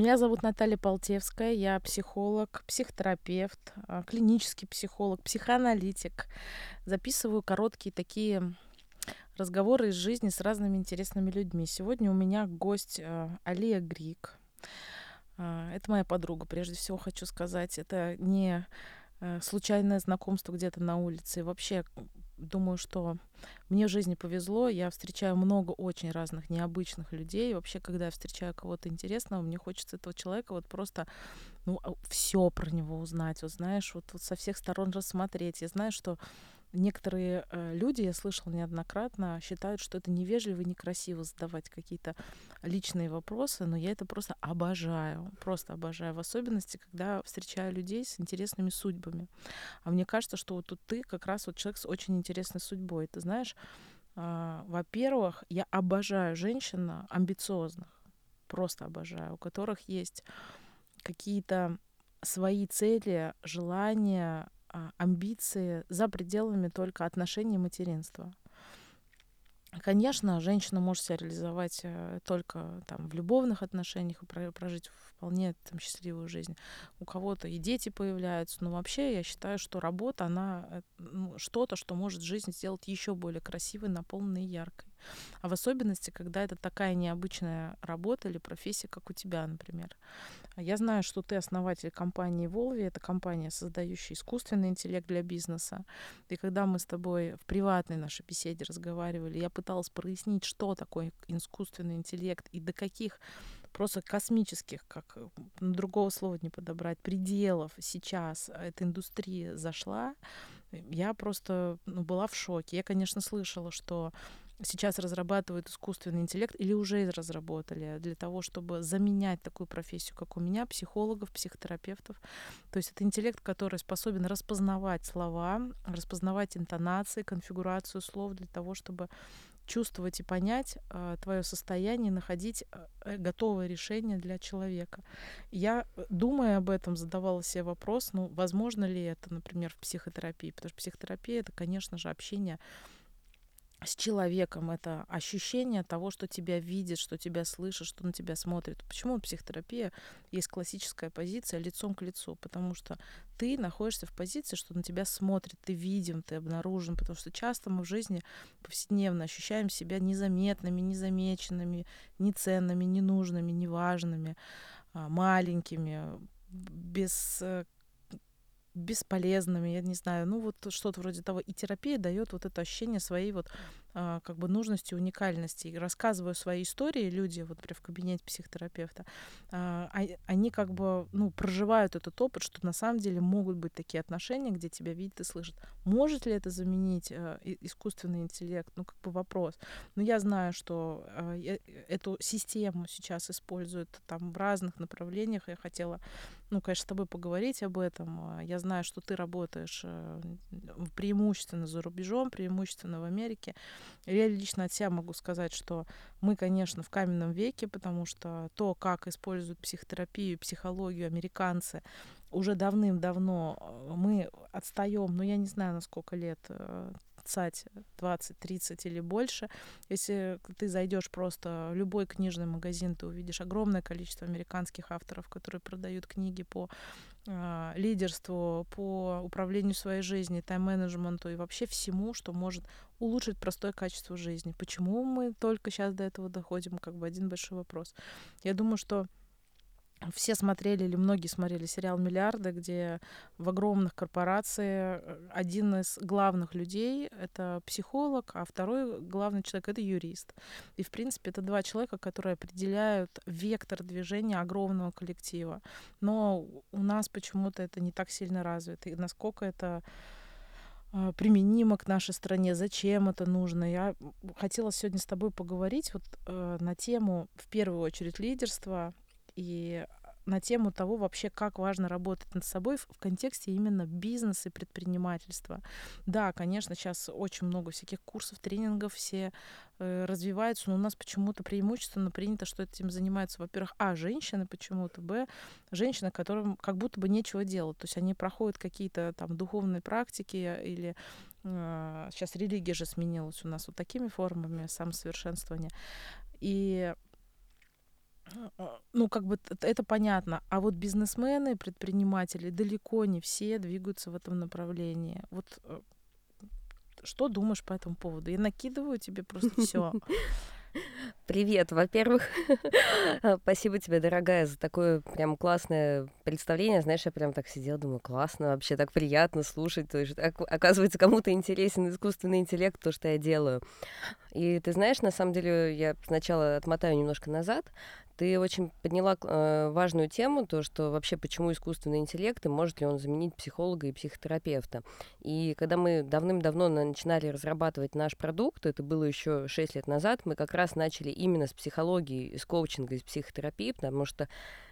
Меня зовут Наталья Полтевская, я психолог, психотерапевт, а, клинический психолог, психоаналитик. Записываю короткие такие разговоры из жизни с разными интересными людьми. Сегодня у меня гость а, Алия Грик. А, это моя подруга, прежде всего хочу сказать. Это не э, случайное знакомство где-то на улице. И вообще думаю, что мне в жизни повезло. Я встречаю много очень разных необычных людей. Вообще, когда я встречаю кого-то интересного, мне хочется этого человека вот просто ну, все про него узнать. Вот знаешь, вот, вот со всех сторон рассмотреть. Я знаю, что Некоторые э, люди, я слышала неоднократно, считают, что это невежливо и некрасиво задавать какие-то личные вопросы, но я это просто обожаю, просто обожаю, в особенности, когда встречаю людей с интересными судьбами. А мне кажется, что вот тут ты как раз вот человек с очень интересной судьбой. Ты знаешь, э, во-первых, я обожаю женщин амбициозных, просто обожаю, у которых есть какие-то свои цели, желания, а, амбиции за пределами только отношений и материнства. Конечно, женщина может себя реализовать э, только там, в любовных отношениях и прожить вполне там, счастливую жизнь. У кого-то и дети появляются, но вообще я считаю, что работа, она э, ну, что-то, что может жизнь сделать еще более красивой, наполненной и яркой. А в особенности, когда это такая необычная работа или профессия, как у тебя, например. Я знаю, что ты основатель компании Volvi. Это компания, создающая искусственный интеллект для бизнеса. И когда мы с тобой в приватной нашей беседе разговаривали, я пыталась прояснить, что такое искусственный интеллект и до каких просто космических, как ну, другого слова не подобрать, пределов сейчас эта индустрия зашла, я просто ну, была в шоке. Я, конечно, слышала, что сейчас разрабатывают искусственный интеллект или уже разработали для того, чтобы заменять такую профессию, как у меня, психологов, психотерапевтов. То есть это интеллект, который способен распознавать слова, распознавать интонации, конфигурацию слов для того, чтобы чувствовать и понять э, твое состояние, находить э, готовое решение для человека. Я, э, думая об этом, задавала себе вопрос, ну, возможно ли это, например, в психотерапии, потому что психотерапия — это, конечно же, общение с человеком, это ощущение того, что тебя видит, что тебя слышит, что на тебя смотрит. Почему психотерапия есть классическая позиция лицом к лицу? Потому что ты находишься в позиции, что на тебя смотрит, ты видим, ты обнаружен, потому что часто мы в жизни повседневно ощущаем себя незаметными, незамеченными, неценными, ненужными, неважными, а, маленькими, без э, бесполезными, я не знаю, ну вот что-то вроде того. И терапия дает вот это ощущение своей вот как бы нужности, уникальности. И рассказываю свои истории, люди вот прям в кабинете психотерапевта, а, а, они как бы, ну, проживают этот опыт, что на самом деле могут быть такие отношения, где тебя видят и слышат. Может ли это заменить искусственный интеллект? Ну, как бы вопрос. Но я знаю, что эту систему сейчас используют там в разных направлениях. Я хотела, ну, конечно, с тобой поговорить об этом. Я знаю, что ты работаешь э, преимущественно за рубежом, преимущественно в Америке. Я лично от себя могу сказать, что мы, конечно, в каменном веке, потому что то, как используют психотерапию, психологию американцы, уже давным-давно э, мы отстаем, ну я не знаю, на сколько лет, э, цать 20, 30 или больше. Если ты зайдешь просто в любой книжный магазин, ты увидишь огромное количество американских авторов, которые продают книги по э, лидерству, по управлению своей жизнью, тайм-менеджменту и вообще всему, что может улучшить простое качество жизни. Почему мы только сейчас до этого доходим, как бы один большой вопрос. Я думаю, что все смотрели или многие смотрели сериал «Миллиарды», где в огромных корпорациях э, один из главных людей — это психолог, а второй главный человек — это юрист. И, в принципе, это два человека, которые определяют вектор движения огромного коллектива. Но у нас почему-то это не так сильно развито. И насколько это э, применимо к нашей стране, зачем это нужно. Я хотела сегодня с тобой поговорить вот э, на тему, в первую очередь, лидерства и на тему того вообще, как важно работать над собой в, контексте именно бизнеса и предпринимательства. Да, конечно, сейчас очень много всяких курсов, тренингов, все э, развиваются, но у нас почему-то преимущественно принято, что этим занимаются, во-первых, а, женщины почему-то, б, женщины, которым как будто бы нечего делать, то есть они проходят какие-то там духовные практики или э, сейчас религия же сменилась у нас вот такими формами самосовершенствования. И ну, как бы это понятно. А вот бизнесмены, предприниматели далеко не все двигаются в этом направлении. Вот э, что думаешь по этому поводу? Я накидываю тебе просто все. Привет, во-первых, спасибо тебе, дорогая, за такое прям классное представление. Знаешь, я прям так сидела, думаю, классно, вообще так приятно слушать. То есть, оказывается, кому-то интересен искусственный интеллект, то, что я делаю. И ты знаешь, на самом деле, я сначала отмотаю немножко назад. Ты очень подняла э, важную тему, то, что вообще почему искусственный интеллект и может ли он заменить психолога и психотерапевта. И когда мы давным-давно начинали разрабатывать наш продукт, это было еще 6 лет назад, мы как раз начали именно с психологии, с коучинга, из психотерапии, потому что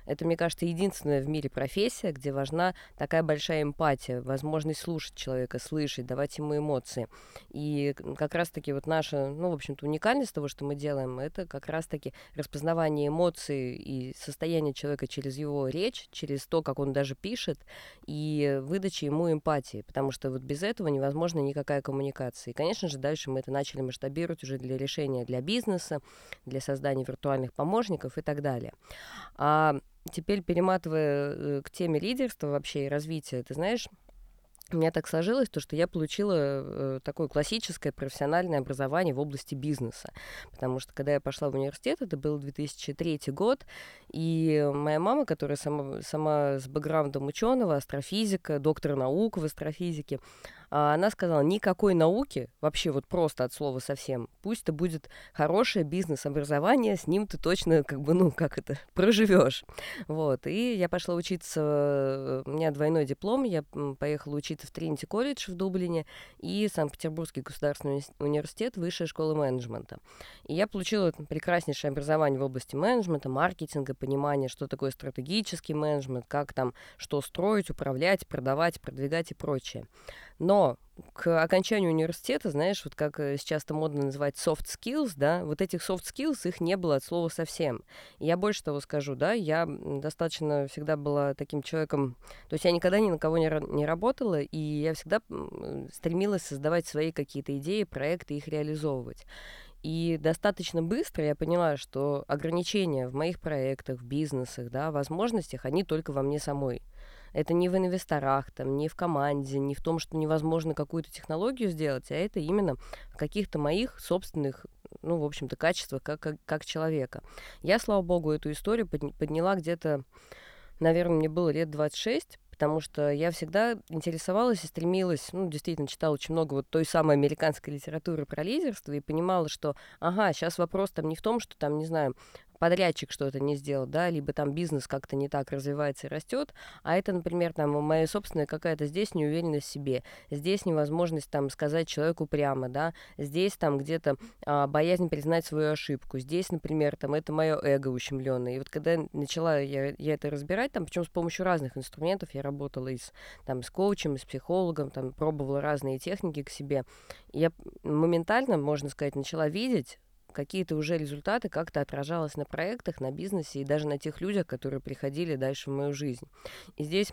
это, мне кажется, единственная в мире профессия, где важна такая большая эмпатия, возможность слушать человека, слышать, давать ему эмоции. И как раз-таки вот наша, ну, в общем-то, уникальность того, что мы делаем, это как раз-таки распознавание эмоций и состояние человека через его речь, через то, как он даже пишет, и выдача ему эмпатии, потому что вот без этого невозможна никакая коммуникация. И, конечно же, дальше мы это начали масштабировать уже для решения для бизнеса, для создания виртуальных помощников и так далее. А теперь перематывая э, к теме лидерства вообще и развития, ты знаешь, у меня так сложилось, то, что я получила э, такое классическое профессиональное образование в области бизнеса. Потому что, когда я пошла в университет, это был 2003 год, и моя мама, которая сама, сама с бэкграундом ученого, астрофизика, доктор наук в астрофизике, а она сказала, никакой науки, вообще вот просто от слова совсем, пусть это будет хорошее бизнес-образование, с ним ты точно, как бы, ну, как это, проживешь. Вот, и я пошла учиться, у меня двойной диплом, я поехала учиться в Тринити колледж в Дублине и Санкт-Петербургский государственный университет Высшая школа менеджмента. И я получила прекраснейшее образование в области менеджмента, маркетинга, понимания, что такое стратегический менеджмент, как там что строить, управлять, продавать, продвигать и прочее. Но к окончанию университета, знаешь, вот как э, сейчас это модно называть soft skills, да, вот этих soft skills, их не было от слова совсем. Я больше того скажу, да, я достаточно всегда была таким человеком, то есть я никогда ни на кого не, не работала, и я всегда стремилась создавать свои какие-то идеи, проекты, их реализовывать. И достаточно быстро я поняла, что ограничения в моих проектах, в бизнесах, да, возможностях, они только во мне самой. Это не в инвесторах, там, не в команде, не в том, что невозможно какую-то технологию сделать, а это именно в каких-то моих собственных ну, в общем-то, качествах как, как, как человека. Я, слава богу, эту историю подняла где-то, наверное, мне было лет 26, потому что я всегда интересовалась и стремилась, ну, действительно, читала очень много вот той самой американской литературы про лидерство и понимала, что, ага, сейчас вопрос там не в том, что там, не знаю, подрядчик что-то не сделал, да, либо там бизнес как-то не так развивается и растет, а это, например, там моя собственная какая-то здесь неуверенность в себе, здесь невозможность там сказать человеку прямо, да, здесь там где-то а, боязнь признать свою ошибку, здесь, например, там это мое эго ущемленное. И вот когда начала я, я это разбирать, там, причем с помощью разных инструментов, я работала и с, там, с коучем, и с психологом, там, пробовала разные техники к себе, я моментально, можно сказать, начала видеть, какие-то уже результаты как-то отражалось на проектах, на бизнесе и даже на тех людях, которые приходили дальше в мою жизнь. И здесь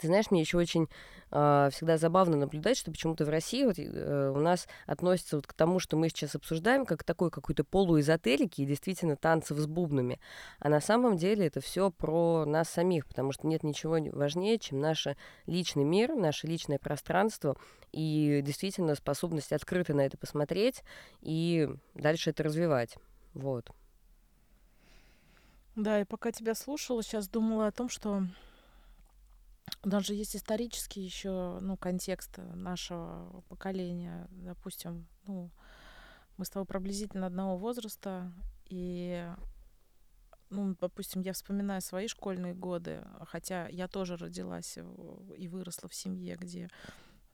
ты знаешь, мне еще очень э, всегда забавно наблюдать, что почему-то в России вот, э, у нас относится вот к тому, что мы сейчас обсуждаем, как к такой какой-то полуэзотерики и действительно танцев с бубнами. А на самом деле это все про нас самих, потому что нет ничего важнее, чем наш личный мир, наше личное пространство и действительно способность открыто на это посмотреть и дальше это развивать. Вот. Да, и пока тебя слушала, сейчас думала о том, что даже есть исторический еще, ну, контекст нашего поколения. Допустим, ну, мы с тобой приблизительно одного возраста, и ну, допустим, я вспоминаю свои школьные годы, хотя я тоже родилась и выросла в семье, где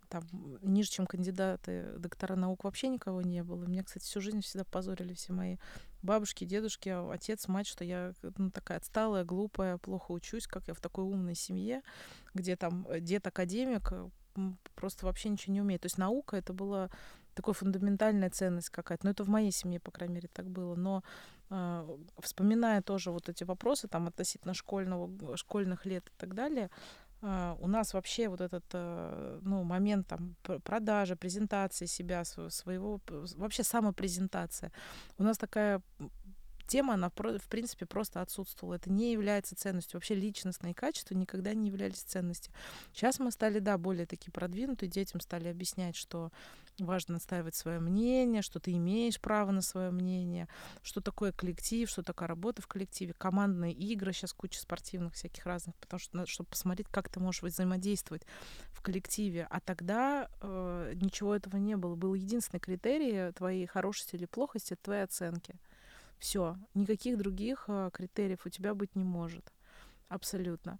там ниже, чем кандидаты, доктора наук вообще никого не было. Меня, кстати, всю жизнь всегда позорили все мои бабушки, дедушки, отец, мать, что я ну, такая отсталая, глупая, плохо учусь, как я в такой умной семье, где там э, дед академик просто вообще ничего не умеет. То есть наука это была такая фундаментальная ценность какая-то. Ну, это в моей семье, по крайней мере, так было. Но э, вспоминая тоже вот эти вопросы там относительно школьного, школьных лет и так далее, у нас вообще вот этот uh, ну, момент там продажи, презентации себя, своего, вообще самопрезентация. У нас такая тема, она, в принципе, просто отсутствовала. Это не является ценностью. Вообще личностные качества никогда не являлись ценностью. Сейчас мы стали, да, более такие продвинутые, детям стали объяснять, что важно отстаивать свое мнение, что ты имеешь право на свое мнение, что такое коллектив, что такое работа в коллективе, командные игры, сейчас куча спортивных всяких разных, потому что надо, чтобы посмотреть, как ты можешь взаимодействовать в коллективе. А тогда э, ничего этого не было. Был единственный критерий твоей хорошести или плохости — это твои оценки. Все, никаких других э, критериев у тебя быть не может. Абсолютно.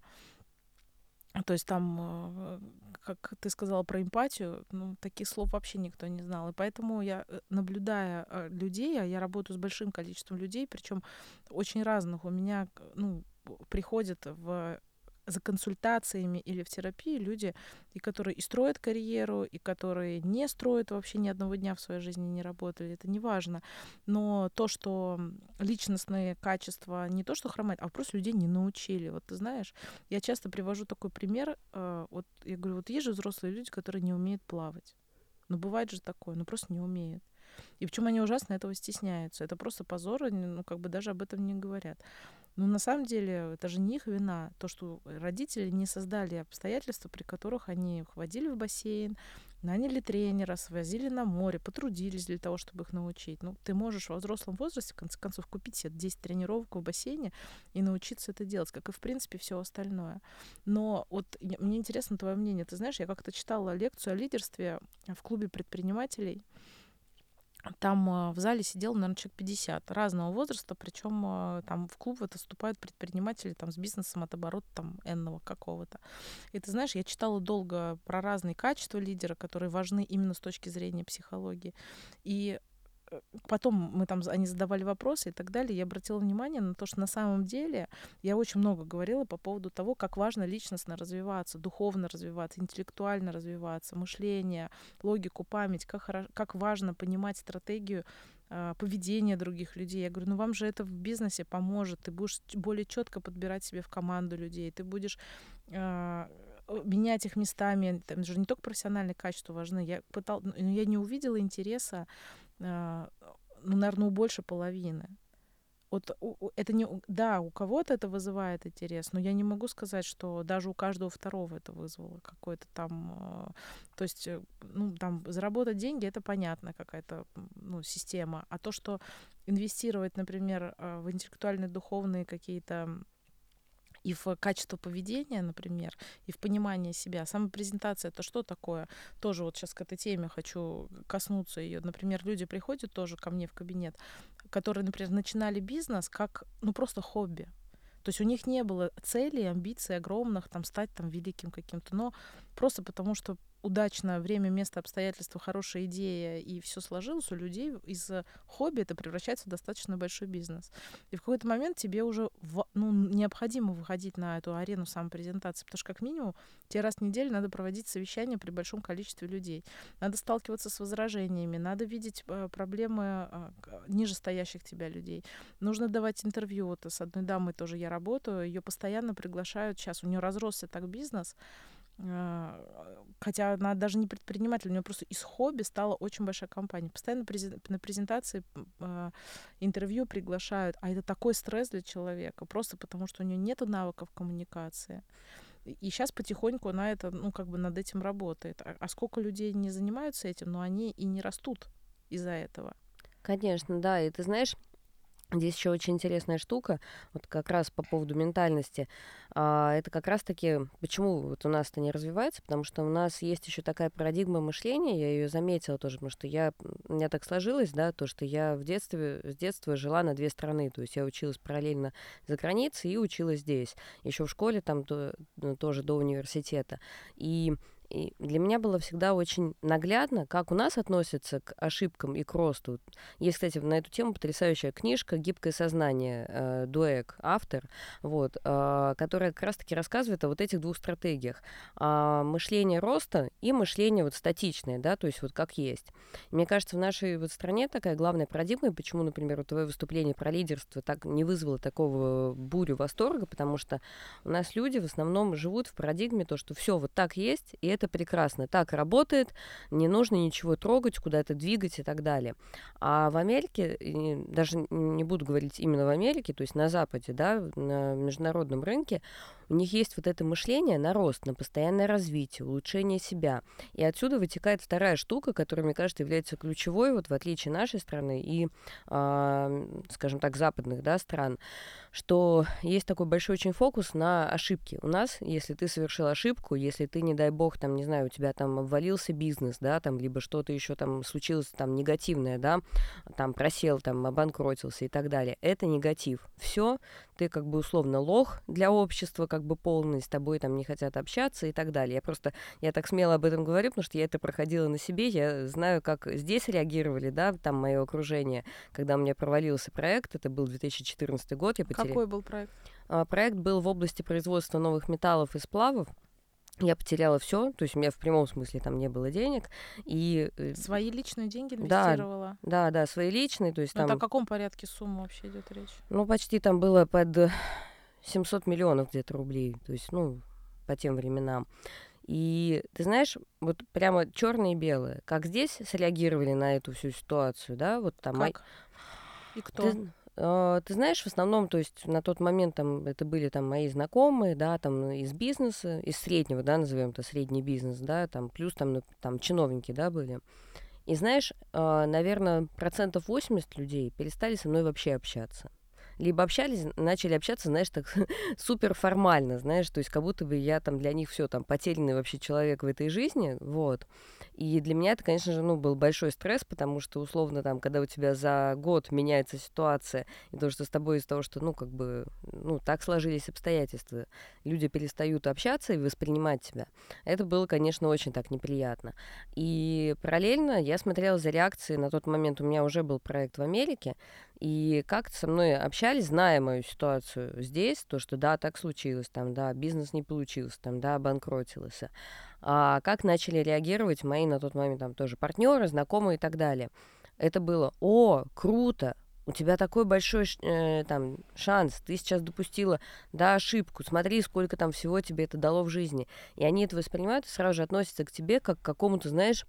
То есть там, э, как ты сказала про эмпатию, ну, таких слов вообще никто не знал. И поэтому я, э, наблюдая э, людей, а я работаю с большим количеством людей, причем очень разных, у меня ну, приходят в за консультациями или в терапии люди, и которые и строят карьеру, и которые не строят вообще ни одного дня в своей жизни не работали, это не важно. Но то, что личностные качества не то, что хромают, а просто людей не научили. Вот ты знаешь, я часто привожу такой пример. Э, вот я говорю, вот есть же взрослые люди, которые не умеют плавать. Ну, бывает же такое, ну просто не умеют. И почему они ужасно этого стесняются. Это просто позор, ну, как бы даже об этом не говорят. Но на самом деле это же не их вина, то, что родители не создали обстоятельства, при которых они ходили в бассейн, наняли тренера, свозили на море, потрудились для того, чтобы их научить. Ну, ты можешь во взрослом возрасте, в конце концов, купить себе 10 тренировок в бассейне и научиться это делать, как и, в принципе, все остальное. Но вот мне интересно твое мнение. Ты знаешь, я как-то читала лекцию о лидерстве в клубе предпринимателей, там э, в зале сидел, наверное, человек 50 разного возраста, причем э, там в клуб это вступают предприниматели там с бизнесом от оборота там энного какого-то. И ты знаешь, я читала долго про разные качества лидера, которые важны именно с точки зрения психологии. И потом мы там, они задавали вопросы и так далее, я обратила внимание на то, что на самом деле я очень много говорила по поводу того, как важно личностно развиваться, духовно развиваться, интеллектуально развиваться, мышление, логику, память, как, как важно понимать стратегию э, поведения других людей. Я говорю, ну вам же это в бизнесе поможет, ты будешь более четко подбирать себе в команду людей, ты будешь э, менять их местами, там же не только профессиональные качества важны. Я пытал, но я не увидела интереса а, ну, наверное, у больше половины. Вот это не, да, у кого-то это вызывает интерес, но я не могу сказать, что даже у каждого второго это вызвало какой-то там, а, то есть, э, ну, там, заработать деньги, это понятно, какая-то, ну, система, а то, что инвестировать, например, а, в интеллектуальные, духовные какие-то и в качество поведения, например, и в понимание себя. Самопрезентация это что такое? Тоже вот сейчас к этой теме хочу коснуться ее. Например, люди приходят тоже ко мне в кабинет, которые, например, начинали бизнес как, ну, просто хобби. То есть у них не было целей, амбиций огромных, там, стать там великим каким-то, но просто потому что удачно время, место, обстоятельства, хорошая идея, и все сложилось, у людей из хобби это превращается в достаточно большой бизнес. И в какой-то момент тебе уже ну, необходимо выходить на эту арену самопрезентации, потому что как минимум тебе раз в неделю надо проводить совещания при большом количестве людей. Надо сталкиваться с возражениями, надо видеть э, проблемы э, ниже стоящих тебя людей. Нужно давать интервью. Вот с одной дамой тоже я работаю, ее постоянно приглашают. Сейчас у нее разросся так бизнес, а, хотя она даже не предприниматель, у нее просто из хобби стала очень большая компания. Постоянно на презентации а, интервью приглашают, а это такой стресс для человека, просто потому что у нее нет навыков коммуникации. И сейчас потихоньку она это, ну, как бы над этим работает. А, а сколько людей не занимаются этим, но они и не растут из-за этого. Конечно, да. И ты знаешь, Здесь еще очень интересная штука, вот как раз по поводу ментальности. А, это как раз-таки, почему вот у нас это не развивается, потому что у нас есть еще такая парадигма мышления, я ее заметила тоже, потому что я, у меня так сложилось, да, то, что я в детстве, с детства жила на две страны, то есть я училась параллельно за границей и училась здесь, еще в школе там то, ну, тоже до университета. И и для меня было всегда очень наглядно, как у нас относятся к ошибкам и к росту. Есть, кстати, на эту тему потрясающая книжка «Гибкое сознание» э, Дуэк, автор, вот, э, которая как раз-таки рассказывает о вот этих двух стратегиях. Э, мышление роста и мышление вот статичное, да, то есть вот как есть. И мне кажется, в нашей вот стране такая главная парадигма, и почему, например, твое выступление про лидерство так не вызвало такого бурю восторга, потому что у нас люди в основном живут в парадигме то, что все вот так есть, и это это прекрасно. Так работает, не нужно ничего трогать, куда-то двигать и так далее. А в Америке, даже не буду говорить именно в Америке, то есть на Западе, да, на международном рынке, у них есть вот это мышление на рост, на постоянное развитие, улучшение себя. И отсюда вытекает вторая штука, которая, мне кажется, является ключевой, вот в отличие нашей страны и, э, скажем так, западных да, стран, что есть такой большой очень фокус на ошибки. У нас, если ты совершил ошибку, если ты, не дай бог, там, не знаю, у тебя там обвалился бизнес, да, там, либо что-то еще там случилось там негативное, да, там просел, там обанкротился и так далее, это негатив. Все, ты как бы условно лох для общества, как бы полный, с тобой там не хотят общаться и так далее. Я просто, я так смело об этом говорю, потому что я это проходила на себе, я знаю, как здесь реагировали, да, там мое окружение, когда у меня провалился проект, это был 2014 год, я потеряла... Какой был проект? А, проект был в области производства новых металлов и сплавов, я потеряла все, то есть у меня в прямом смысле там не было денег. И... Э, свои личные деньги инвестировала? Да, да, да свои личные. То есть Но там... о каком порядке суммы вообще идет речь? Ну, почти там было под 700 миллионов где-то рублей, то есть, ну, по тем временам. И ты знаешь, вот прямо черное и белое, как здесь среагировали на эту всю ситуацию, да, вот там. Как? И кто? Ты, а, ты знаешь, в основном, то есть на тот момент там это были там мои знакомые, да, там из бизнеса, из среднего, да, назовем это средний бизнес, да, там плюс там, ну, там чиновники, да, были. И знаешь, а, наверное, процентов 80 людей перестали со мной вообще общаться либо общались, начали общаться, знаешь, так супер формально, знаешь, то есть как будто бы я там для них все там потерянный вообще человек в этой жизни, вот. И для меня это, конечно же, ну, был большой стресс, потому что, условно, там, когда у тебя за год меняется ситуация, и то, что с тобой из-за того, что, ну, как бы, ну, так сложились обстоятельства, люди перестают общаться и воспринимать тебя, это было, конечно, очень так неприятно. И параллельно я смотрела за реакцией, на тот момент у меня уже был проект в Америке, и как-то со мной общались, зная мою ситуацию здесь, то, что да, так случилось, там, да, бизнес не получился, там, да, обанкротился. А как начали реагировать мои на тот момент там тоже партнеры, знакомые и так далее. Это было, о, круто, у тебя такой большой э, там шанс, ты сейчас допустила, да, ошибку, смотри, сколько там всего тебе это дало в жизни. И они это воспринимают и сразу же относятся к тебе как к какому-то, знаешь,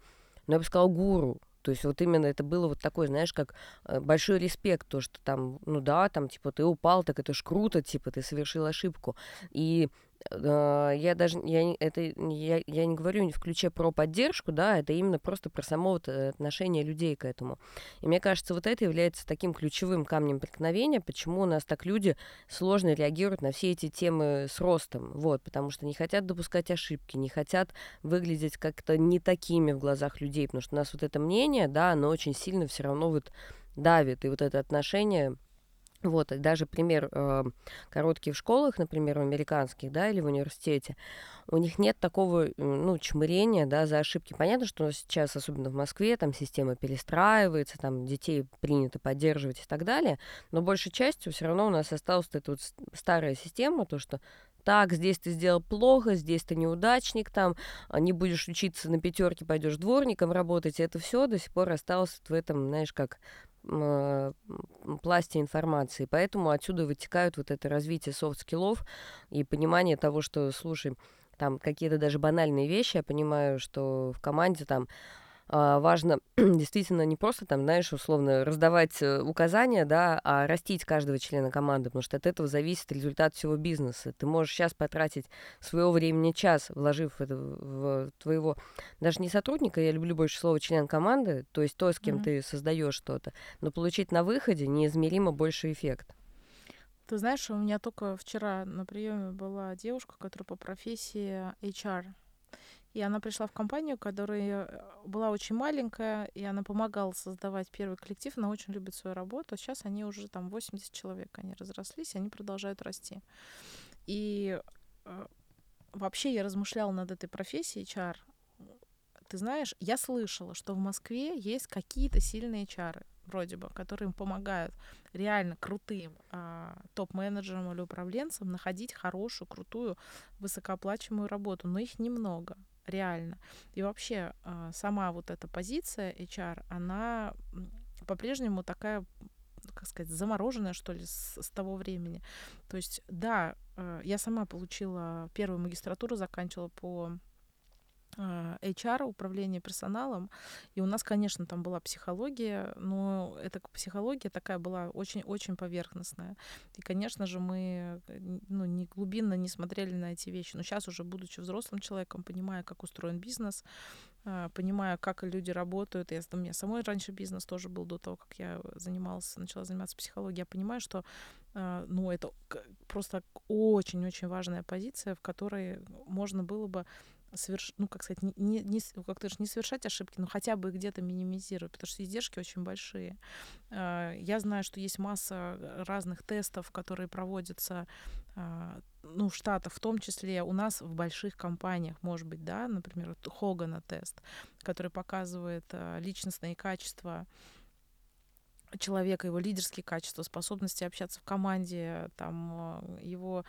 ну, я бы сказала, гуру, то есть вот именно это было вот такой, знаешь, как э, большой респект, то, что там, ну да, там, типа, ты упал, так это ж круто, типа, ты совершил ошибку. И я даже, я, это, я, я не говорю в ключе про поддержку, да, это именно просто про само вот э, отношение людей к этому. И мне кажется, вот это является таким ключевым камнем преткновения, почему у нас так люди сложно реагируют на все эти темы с ростом, вот, потому что не хотят допускать ошибки, не хотят выглядеть как-то не такими в глазах людей, потому что у нас вот это мнение, да, оно очень сильно все равно вот давит, и вот это отношение вот, и даже пример э, короткий в школах, например, в американских, да, или в университете, у них нет такого, ну, чмырения, да, за ошибки. Понятно, что сейчас, особенно в Москве, там система перестраивается, там детей принято поддерживать и так далее, но большей частью все равно у нас осталась эта вот старая система, то, что так, здесь ты сделал плохо, здесь ты неудачник, там а, не будешь учиться на пятерке, пойдешь дворником работать. Это все до сих пор осталось в этом, знаешь, как Э, пласте информации. Поэтому отсюда вытекают вот это развитие soft skill ов и понимание того, что, слушай, там какие-то даже банальные вещи, я понимаю, что в команде там важно действительно не просто там, знаешь, условно раздавать э, указания, да, а растить каждого члена команды, потому что от этого зависит результат всего бизнеса. Ты можешь сейчас потратить своего времени час, вложив это в твоего, даже не сотрудника, я люблю больше слово член команды, то есть то, с кем mm-hmm. ты создаешь что-то, но получить на выходе неизмеримо больше эффект. Ты знаешь, у меня только вчера на приеме была девушка, которая по профессии HR и она пришла в компанию, которая э, была очень маленькая, и она помогала создавать первый коллектив. Она очень любит свою работу. Сейчас они уже там 80 человек, они разрослись, они продолжают расти. И э, вообще я размышляла над этой профессией HR. Ты знаешь, я слышала, что в Москве есть какие-то сильные чары вроде бы, которые им помогают реально крутым э, топ-менеджерам или управленцам находить хорошую, крутую, высокооплачиваемую работу, но их немного реально. И вообще а, сама вот эта позиция HR, она по-прежнему такая как сказать, замороженная, что ли, с, с того времени. То есть, да, а, я сама получила первую магистратуру, заканчивала по HR, управление персоналом, и у нас, конечно, там была психология, но эта психология такая была очень-очень поверхностная. И, конечно же, мы ну, не глубинно не смотрели на эти вещи. Но сейчас уже, будучи взрослым человеком, понимая, как устроен бизнес, а, понимая, как люди работают. Я, у меня самой раньше бизнес тоже был до того, как я занималась, начала заниматься психологией. Я понимаю, что а, ну, это просто очень-очень важная позиция, в которой можно было бы соверш... ну, как сказать, не, не, не, как не совершать ошибки, но хотя бы где-то минимизировать, потому что издержки очень большие. А, я знаю, что есть масса разных тестов, которые проводятся а, ну, в Штатах, в том числе у нас в больших компаниях, может быть, да, например, Хогана тест, который показывает а, личностные качества человека, его лидерские качества, способности общаться в команде, там, его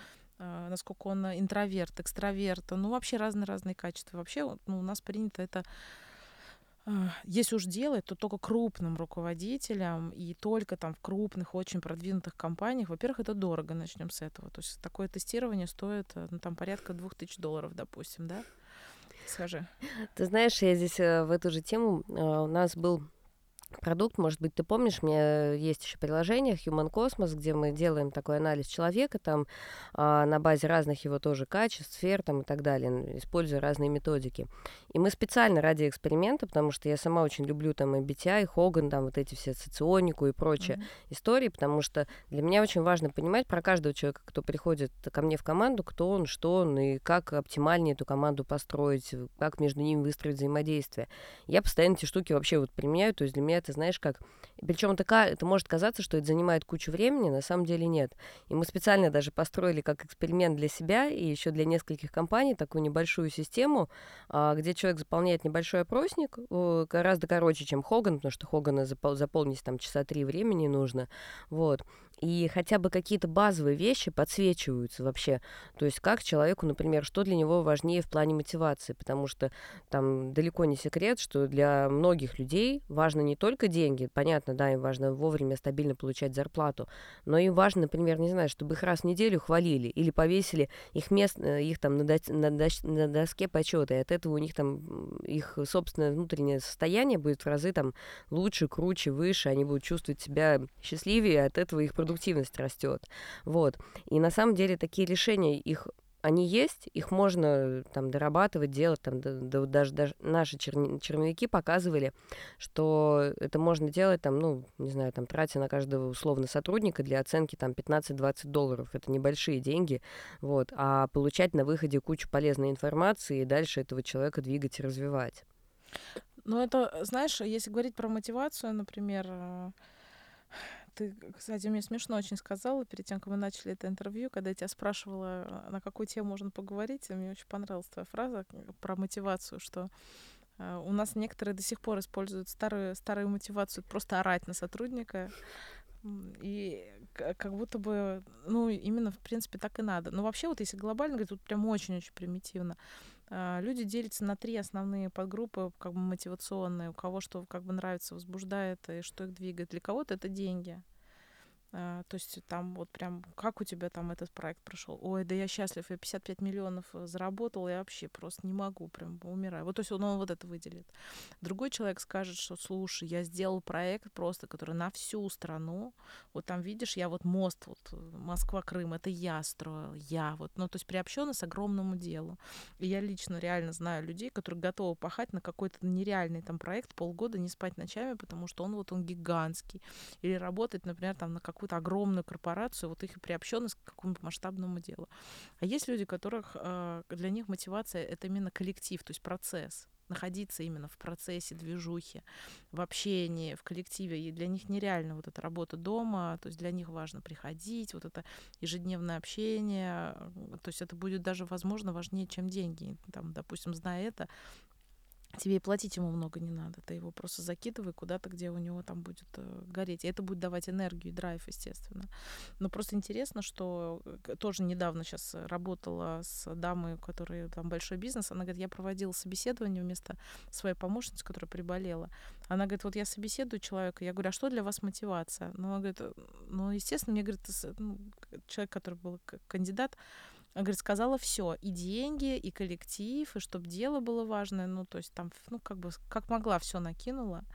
насколько он интроверт, экстраверт, ну вообще разные-разные качества. Вообще ну, у нас принято это а, если уж делать, то только крупным руководителям и только там в крупных, очень продвинутых компаниях. Во-первых, это дорого, начнем с этого. То есть такое тестирование стоит ну, там порядка двух тысяч долларов, допустим, да? Скажи. Ты знаешь, я здесь э, в эту же тему, а, у нас был продукт, может быть, ты помнишь, у меня есть еще приложение Human Cosmos, где мы делаем такой анализ человека, там а, на базе разных его тоже качеств, сфер там и так далее, используя разные методики. И мы специально ради эксперимента, потому что я сама очень люблю там и BTI, и Хоган, там вот эти все соционику и прочие mm-hmm. истории, потому что для меня очень важно понимать про каждого человека, кто приходит ко мне в команду, кто он, что он, и как оптимальнее эту команду построить, как между ними выстроить взаимодействие. Я постоянно эти штуки вообще вот применяю, то есть для меня это, знаешь, как... Причем это, это может казаться, что это занимает кучу времени, на самом деле нет. И мы специально даже построили как эксперимент для себя и еще для нескольких компаний такую небольшую систему, а, где человек заполняет небольшой опросник, гораздо короче, чем Хоган, потому что Хогана заполнить там часа три времени нужно. Вот и хотя бы какие-то базовые вещи подсвечиваются вообще. То есть как человеку, например, что для него важнее в плане мотивации, потому что там далеко не секрет, что для многих людей важно не только деньги, понятно, да, им важно вовремя стабильно получать зарплату, но им важно, например, не знаю, чтобы их раз в неделю хвалили или повесили их мест, э, их там на, до, на, дос, на доске почета, и от этого у них там их собственное внутреннее состояние будет в разы там лучше, круче, выше, они будут чувствовать себя счастливее, от этого их продукт продуктивность растет. Вот. И на самом деле такие решения, их они есть, их можно там дорабатывать, делать, там, да, да, даже, даже наши черни, черновики показывали, что это можно делать, там, ну, не знаю, там, тратя на каждого условно сотрудника для оценки там 15-20 долларов, это небольшие деньги, вот, а получать на выходе кучу полезной информации и дальше этого человека двигать и развивать. Ну, это, знаешь, если говорить про мотивацию, например, э, ты, кстати, мне смешно очень сказала перед тем, как мы начали это интервью, когда я тебя спрашивала, на какую тему можно поговорить, мне очень понравилась твоя фраза про мотивацию, что э, у нас некоторые до сих пор используют старую, старую мотивацию просто орать на сотрудника. И как будто бы, ну, именно, в принципе, так и надо. Но вообще, вот если глобально говорить, тут прям очень-очень примитивно. А, люди делятся на три основные подгруппы, как бы мотивационные, у кого что как бы нравится, возбуждает и что их двигает. Для кого-то это деньги. А, то есть там вот прям, как у тебя там этот проект прошел? Ой, да я счастлив, я 55 миллионов э, заработал, я вообще просто не могу, прям умираю. Вот то есть он, он вот это выделит. Другой человек скажет, что слушай, я сделал проект просто, который на всю страну, вот там видишь, я вот мост, вот э, Москва-Крым, это я строил, я вот, ну то есть приобщенность к огромному делу. И я лично реально знаю людей, которые готовы пахать на какой-то нереальный там проект полгода, не спать ночами, потому что он вот он гигантский. Или работать, например, там на какой какую-то огромную корпорацию, вот их приобщенность к какому-то масштабному делу. А есть люди, которых э, для них мотивация это именно коллектив, то есть процесс находиться именно в процессе движухи, в общении, в коллективе. И для них нереально вот эта работа дома, то есть для них важно приходить, вот это ежедневное общение, то есть это будет даже, возможно, важнее, чем деньги. Там, допустим, зная это, тебе и платить ему много не надо. Ты его просто закидывай куда-то, где у него там будет э, гореть. И это будет давать энергию и драйв, естественно. Но просто интересно, что э, тоже недавно сейчас работала с дамой, у которой там большой бизнес. Она говорит, я проводила собеседование вместо своей помощницы, которая приболела. Она говорит, вот я собеседую человека. Я говорю, а что для вас мотивация? Ну, она говорит, ну, естественно, мне говорит, ну, человек, который был кандидат, Она говорит, сказала все, и деньги, и коллектив, и чтобы дело было важное, ну, то есть там, ну, как бы, как могла, все накинула.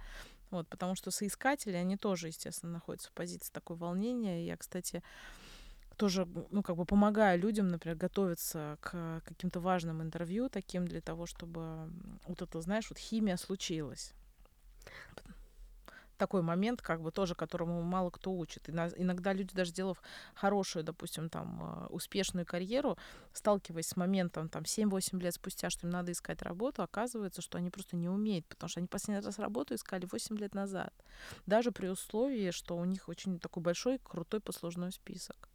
Вот, потому что соискатели, они тоже, естественно, находятся в позиции такой волнения. Я, кстати, тоже, ну, как бы помогаю людям, например, готовиться к каким-то важным интервью таким для того, чтобы вот это, знаешь, вот химия случилась такой момент, как бы тоже, которому мало кто учит. Иногда люди, даже сделав хорошую, допустим, там, а, успешную карьеру, сталкиваясь с моментом, там, 7-8 лет спустя, что им надо искать работу, оказывается, что они просто не умеют, потому что они последний раз работу искали 8 лет назад. Даже при условии, что у них очень такой большой, крутой послужной список.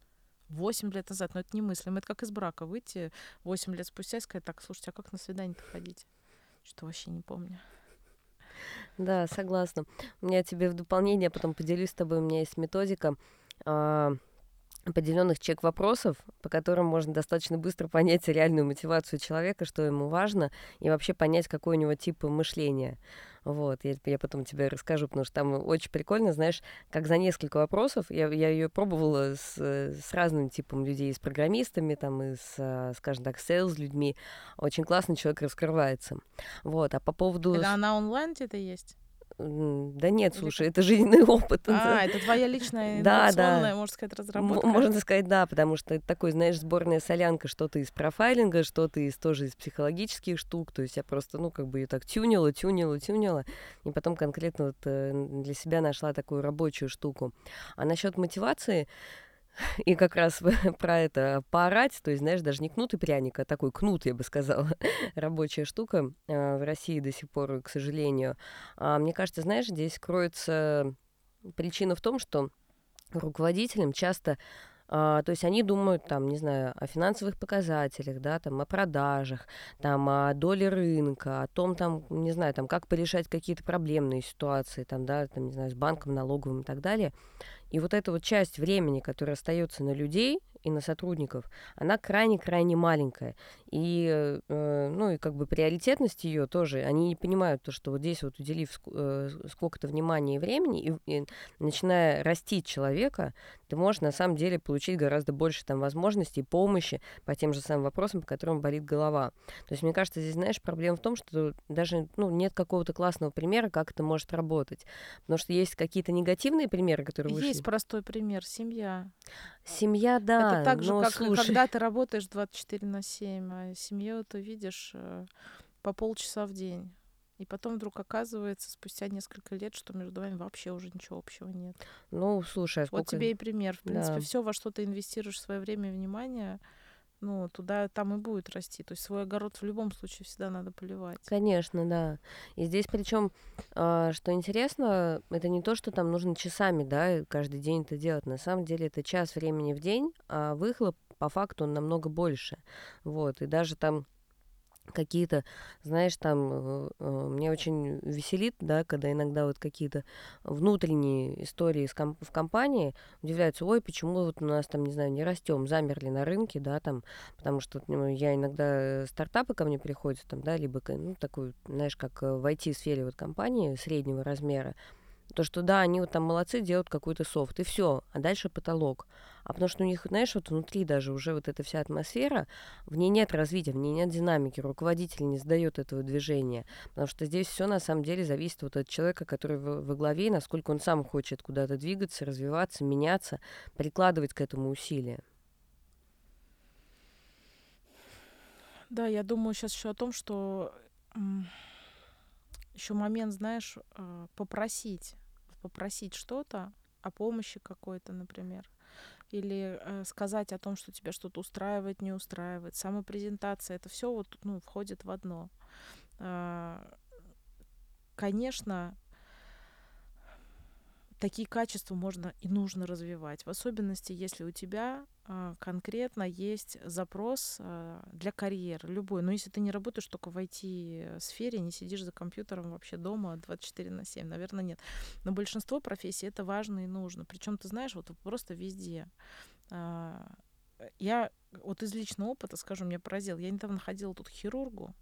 8 лет назад, но это немыслимо. Это как из брака выйти 8 лет спустя и сказать, так, слушайте, а как на свидание-то ходить? Что вообще не помню. Да, согласна. У меня тебе в дополнение, потом поделюсь с тобой, у меня есть методика определенных чек-вопросов, по которым можно достаточно быстро понять реальную мотивацию человека, что ему важно, и вообще понять, какой у него тип мышления. Вот, я, я потом тебе расскажу, потому что там очень прикольно, знаешь, как за несколько вопросов, я, я ее пробовала с, с разным типом людей, с программистами, там, и с, скажем так, sales людьми. Очень классно человек раскрывается. Вот, а по поводу... Это она онлайн где-то есть? Да нет, слушай, это жизненный опыт. А, это твоя личная да, да. можно сказать, разработка. Можно сказать, да, потому что это такой, знаешь, сборная солянка, что-то из профайлинга, что-то из тоже из психологических штук. То есть я просто, ну, как бы ее так тюнила, тюнила, тюнила, и потом конкретно вот э, для себя нашла такую рабочую штуку. А насчет мотивации, и как раз про это поорать, то есть, знаешь, даже не кнут и пряник, а такой кнут, я бы сказала, рабочая штука э, в России до сих пор, к сожалению. А мне кажется, знаешь, здесь кроется причина в том, что руководителям часто а, то есть они думают там, не знаю, о финансовых показателях, да, там, о продажах, там, о доле рынка, о том, там, не знаю, там, как порешать какие-то проблемные ситуации, там, да, там, не знаю, с банком, налоговым и так далее. И вот эта вот часть времени, которая остается на людей и на сотрудников, она крайне-крайне маленькая. И, э, ну, и как бы приоритетность ее тоже, они не понимают то, что вот здесь вот уделив э, сколько-то внимания и времени, и, и начиная растить человека, ты можешь на самом деле получить гораздо больше там возможностей, помощи по тем же самым вопросам, по которым болит голова. То есть, мне кажется, здесь, знаешь, проблема в том, что даже ну, нет какого-то классного примера, как это может работать. Потому что есть какие-то негативные примеры, которые вышли. Есть простой пример. Семья. Семья, да. Это так же, как слушай. когда ты работаешь 24 на 7, а семью ты видишь э, по полчаса в день. И потом вдруг оказывается, спустя несколько лет, что между вами вообще уже ничего общего нет. Ну, слушай, а сколько... Вот тебе и пример. В принципе, да. все, во что ты инвестируешь свое время и внимание, ну, туда там и будет расти. То есть свой огород в любом случае всегда надо поливать. Конечно, да. И здесь причем, а, что интересно, это не то, что там нужно часами, да, каждый день это делать. На самом деле это час времени в день, а выхлоп по факту он намного больше. Вот. И даже там какие-то, знаешь, там э, э, мне очень веселит, да, когда иногда вот какие-то внутренние истории в компании удивляются, ой, почему вот у нас там, не знаю, не растем, замерли на рынке, да, там, потому что ну, я иногда стартапы ко мне приходят, там, да, либо, ну, такой, знаешь, как в IT-сфере вот компании среднего размера, то, что да, они вот там молодцы, делают какой-то софт, и все, а дальше потолок. А потому что у них, знаешь, вот внутри даже уже вот эта вся атмосфера, в ней нет развития, в ней нет динамики, руководитель не сдает этого движения. Потому что здесь все на самом деле зависит вот от человека, который во, главе, насколько он сам хочет куда-то двигаться, развиваться, меняться, прикладывать к этому усилия. Да, я думаю сейчас еще о том, что еще момент, знаешь, э, попросить попросить что-то о помощи какой-то, например, или э, сказать о том, что тебя что-то устраивает, не устраивает, самопрезентация, это все вот ну, входит в одно. Э, конечно, такие качества можно и нужно развивать, в особенности, если у тебя э, конкретно есть запрос э, для карьеры, любой. Но если ты не работаешь только в IT-сфере, не сидишь за компьютером вообще дома 24 на 7, наверное, нет. Но большинство профессий это важно и нужно. Причем, ты знаешь, вот просто везде. Э, я вот из личного опыта скажу, меня поразил. Я недавно ходила тут к хирургу,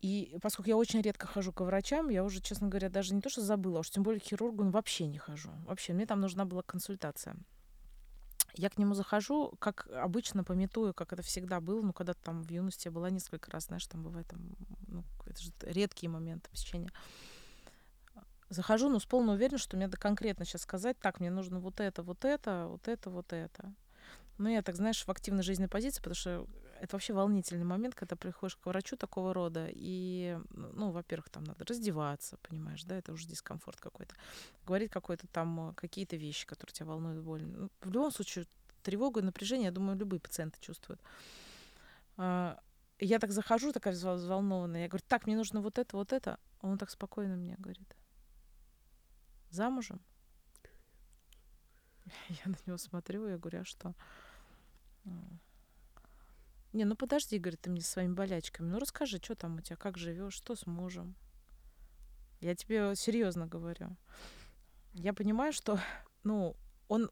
и поскольку я очень редко хожу к врачам, я уже, честно говоря, даже не то, что забыла, уж тем более к хирургу ну, вообще не хожу. Вообще, мне там нужна была консультация. я к нему захожу, как обычно, пометую, как это всегда было. Ну, когда там в юности я была несколько раз, знаешь, там бывает там, ну, это же редкие моменты посещения. Захожу, ну, с полной уверенностью, что мне надо конкретно сейчас сказать, так, мне нужно вот это, вот это, вот это, вот это. Ну, я так, знаешь, в активной жизненной позиции, потому что это вообще волнительный момент, когда приходишь к врачу такого рода, и, ну, во-первых, там надо раздеваться, понимаешь, да, это уже дискомфорт какой-то. Говорить какой-то там, э, какие-то вещи, которые тебя волнуют больно. Ну, в любом случае, тревогу и напряжение, я думаю, любые пациенты чувствуют. А, я так захожу, такая взволнованная, я говорю, так, мне нужно вот это, вот это. Он так спокойно мне говорит, замужем? Я на него смотрю, я говорю, а что? Не, ну подожди, говорит, ты мне со своими болячками. Ну расскажи, что там у тебя, как живешь, что с мужем. Я тебе серьезно говорю. Я понимаю, что, ну, он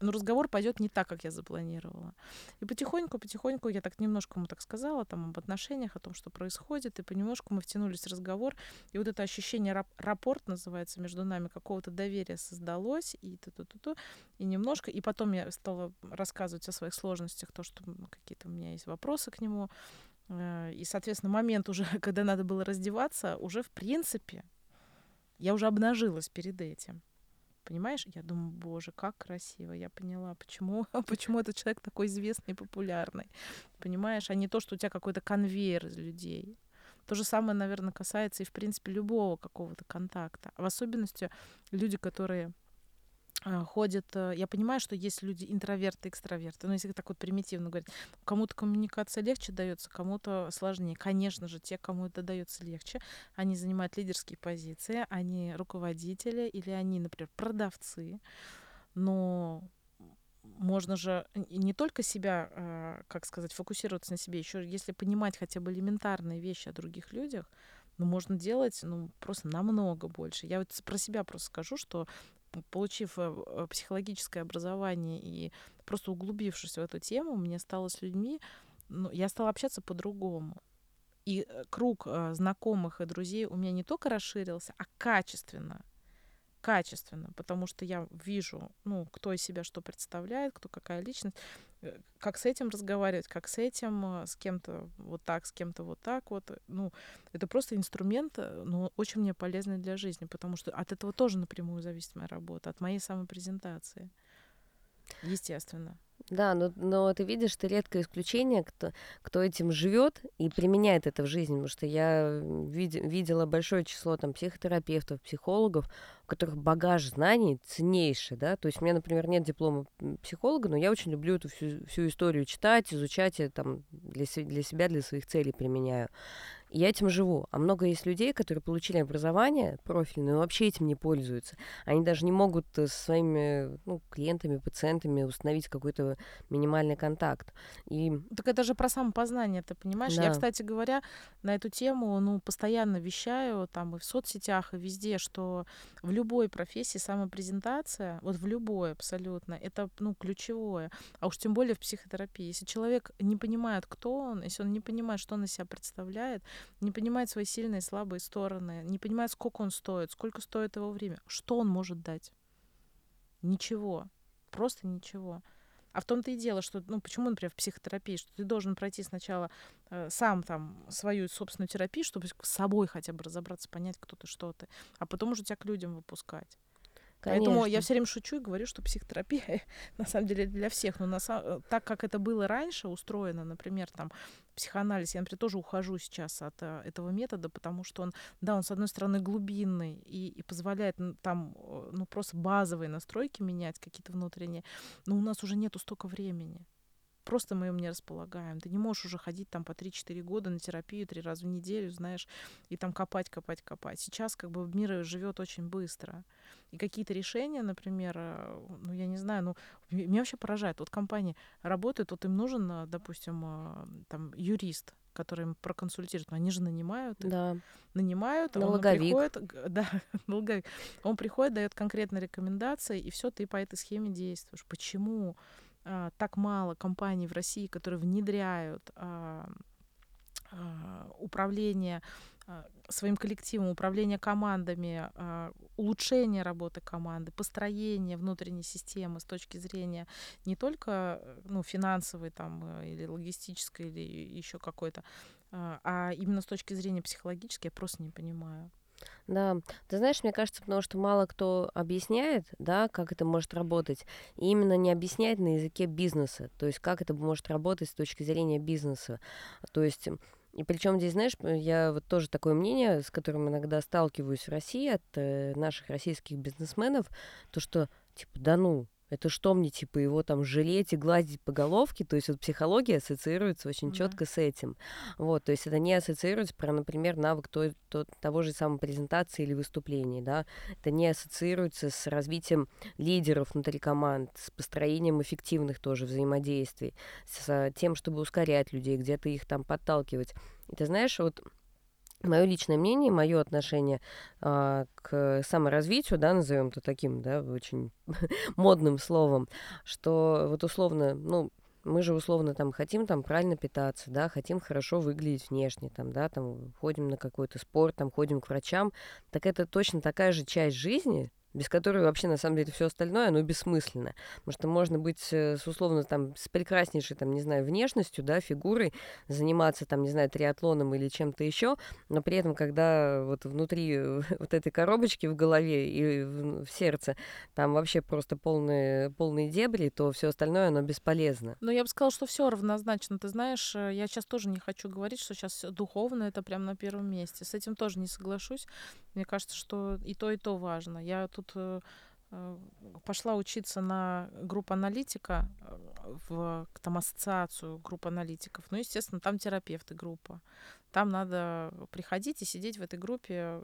ну, разговор пойдет не так, как я запланировала. И потихоньку, потихоньку я так немножко ему так сказала там об отношениях, о том, что происходит, и понемножку мы втянулись в разговор, и вот это ощущение рап рапорт называется между нами, какого-то доверия создалось, и ту ту ту ту и немножко, и потом я стала рассказывать о своих сложностях, то, что какие-то у меня есть вопросы к нему, э, и, соответственно, момент уже, когда надо было раздеваться, уже в принципе я уже обнажилась перед этим. Понимаешь? Я думаю, боже, как красиво. Я поняла, почему, почему этот человек такой известный и популярный. Понимаешь? А не то, что у тебя какой-то конвейер из людей. То же самое, наверное, касается и, в принципе, любого какого-то контакта. В особенности люди, которые ходят, э, я понимаю, что есть люди интроверты, экстраверты, но если так вот примитивно говорить, кому-то коммуникация легче дается, кому-то сложнее. Конечно же, те, кому это дается легче, они занимают лидерские позиции, они руководители или они, например, продавцы, но можно же не только себя, а, как сказать, фокусироваться на себе, еще если понимать хотя бы элементарные вещи о других людях, ну, можно делать, ну, просто намного больше. Я вот про себя просто скажу, что получив э, э, психологическое образование и просто углубившись в эту тему, мне стало с людьми, ну, я стала общаться по-другому. И э, круг знакомых и друзей у меня не только расширился, а качественно качественно, потому что я вижу, ну, кто из себя что представляет, кто какая личность, э, как с этим разговаривать, как с этим, э, с кем-то вот так, с кем-то вот так вот. Ну, это просто инструмент, э, но очень мне полезный для жизни, потому что от этого тоже напрямую зависит моя работа, от моей самопрезентации. Естественно. Да, но, но ты видишь, ты редкое исключение, кто, кто этим живет и применяет это в жизни, потому что я вид, видела большое число там психотерапевтов, психологов, у которых багаж знаний ценнейший, да, то есть у меня, например, нет диплома психолога, но я очень люблю эту всю, всю историю читать, изучать, и там для, для себя, для своих целей применяю я этим живу. А много есть людей, которые получили образование профильное, но вообще этим не пользуются. Они даже не могут э, со своими ну, клиентами, пациентами установить какой-то минимальный контакт. И... Так это же про самопознание, ты понимаешь? Да. Я, кстати говоря, на эту тему ну, постоянно вещаю там и в соцсетях, и везде, что в любой профессии самопрезентация, вот в любой абсолютно, это ну, ключевое. А уж тем более в психотерапии. Если человек не понимает, кто он, если он не понимает, что он из себя представляет, не понимает свои сильные и слабые стороны, не понимает, сколько он стоит, сколько стоит его время, что он может дать. Ничего. Просто ничего. А в том-то и дело, что, ну, почему, например, в психотерапии, что ты должен пройти сначала э, сам там свою собственную терапию, чтобы с собой хотя бы разобраться, понять, кто ты, что ты, а потом уже тебя к людям выпускать. Конечно. Поэтому я все время шучу и говорю, что психотерапия на самом деле для всех. Но на, э, так как это было раньше устроено, например, там психоанализ, я, например, тоже ухожу сейчас от а, этого метода, потому что он, да, он, с одной стороны, глубинный и, и позволяет там, э, ну, просто базовые настройки менять, какие-то внутренние, но у нас уже нету столько времени просто мы им не располагаем. Ты не можешь уже ходить там по 3-4 года на терапию три раза в неделю, знаешь, и там копать, копать, копать. Сейчас как бы мир живет очень быстро. И какие-то решения, например, э, ну, я не знаю, ну, меня вообще поражает. Вот компании работают, вот им нужен, э, допустим, э, там, юрист, который им проконсультирует. Но они же нанимают. Да. Нанимают, налоговик. он приходит, да, налоговик. Он приходит, дает конкретные рекомендации, и все, ты по этой схеме действуешь. Почему? а, так мало компаний в России, которые внедряют а, а, управление а, своим коллективом, управление командами, а, улучшение работы команды, построение внутренней системы с точки зрения не только ну, финансовой там, или логистической, или еще какой-то, а именно с точки зрения психологической, я просто не понимаю. Да, ты знаешь, мне кажется, потому что мало кто объясняет, да, как это может работать, и именно не объясняет на языке бизнеса, то есть как это может работать с точки зрения бизнеса. То есть и причем здесь, знаешь, я вот тоже такое мнение, с которым иногда сталкиваюсь в России от э, наших российских бизнесменов, то что, типа, да ну, это что мне, типа, его там жалеть и гладить по головке? То есть вот психология ассоциируется очень четко с этим. Вот, то есть это не ассоциируется про, например, навык то, то, того же самой презентации или выступления, да. Это не ассоциируется с развитием лидеров внутри команд, с построением эффективных тоже взаимодействий, с тем, чтобы ускорять людей, где-то их там подталкивать. И ты знаешь, вот мое личное мнение, мое отношение а, к саморазвитию, да, назовем это таким, да, очень модным словом, что вот условно, ну, мы же условно там хотим там правильно питаться, да, хотим хорошо выглядеть внешне, там, да, там ходим на какой-то спорт, там ходим к врачам, так это точно такая же часть жизни, без которой вообще на самом деле все остальное, оно бессмысленно. Потому что можно быть э, с условно там с прекраснейшей, там, не знаю, внешностью, да, фигурой, заниматься там, не знаю, триатлоном или чем-то еще, но при этом, когда вот внутри э, вот этой коробочки в голове и в, сердце там вообще просто полные, полные дебри, то все остальное, оно бесполезно. Ну, я бы сказала, что все равнозначно. Ты знаешь, э, я сейчас тоже не хочу говорить, что сейчас духовно это прям на первом месте. С этим тоже не соглашусь. Мне кажется, что и то, и то важно. Я тут э, э, пошла учиться на группу аналитика э, в там ассоциацию групп аналитиков. Ну, естественно, там терапевты группа. Там надо приходить и сидеть в этой группе,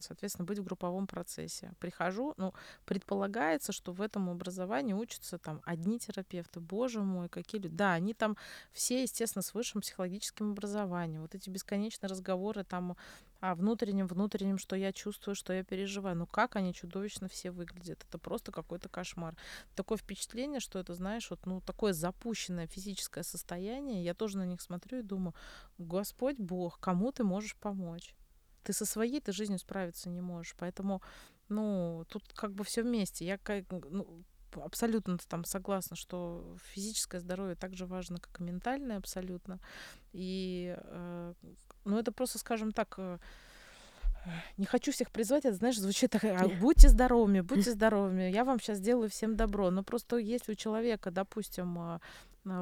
соответственно, быть в групповом процессе. Прихожу, ну, предполагается, что в этом образовании учатся там одни терапевты. Боже мой, какие люди. Да, они там все, естественно, с высшим психологическим образованием. Вот эти бесконечные разговоры там о внутреннем, внутреннем, что я чувствую, что я переживаю. Ну как они чудовищно все выглядят. Это просто какой-то кошмар. Такое впечатление, что это, знаешь, вот ну такое запущенное физическое состояние. Я тоже на них смотрю и думаю, Господь Бог, кому ты можешь помочь? Ты со своей ты жизнью справиться не можешь. Поэтому, ну, тут как бы все вместе. Я как, ну, абсолютно там согласна, что физическое здоровье так же важно, как и ментальное абсолютно. И, э, ну, это просто, скажем так, э, не хочу всех призвать, это, знаешь, звучит так, а, будьте здоровыми, будьте здоровыми, я вам сейчас сделаю всем добро. Но просто если у человека, допустим, а,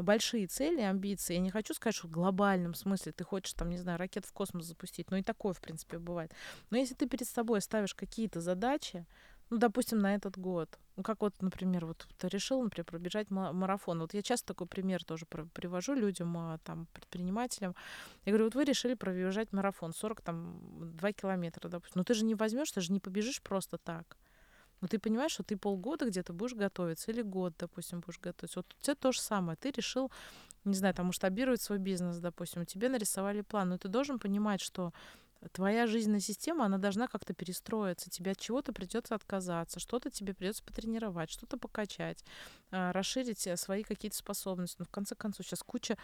большие цели, амбиции, я не хочу сказать, что в глобальном смысле ты хочешь, там, не знаю, ракет в космос запустить, но и такое, в принципе, бывает. Но если ты перед собой ставишь какие-то задачи, ну, допустим, на этот год. Ну, как вот, например, вот ты решил, например, пробежать марафон. Вот я часто такой пример тоже привожу людям, а, там, предпринимателям. Я говорю, вот вы решили пробежать марафон, 40, там, 2 километра, допустим. Но ты же не возьмешь, ты же не побежишь просто так. Но ты понимаешь, что ты полгода где-то будешь готовиться, или год, допустим, будешь готовиться. Вот у тебя то же самое. Ты решил, не знаю, там, масштабировать свой бизнес, допустим, тебе нарисовали план, но ты должен понимать, что твоя жизненная система, она должна как-то перестроиться. Тебе от чего-то придется отказаться, что-то тебе придется потренировать, что-то покачать, а, расширить э, свои какие-то способности. Но в конце концов сейчас куча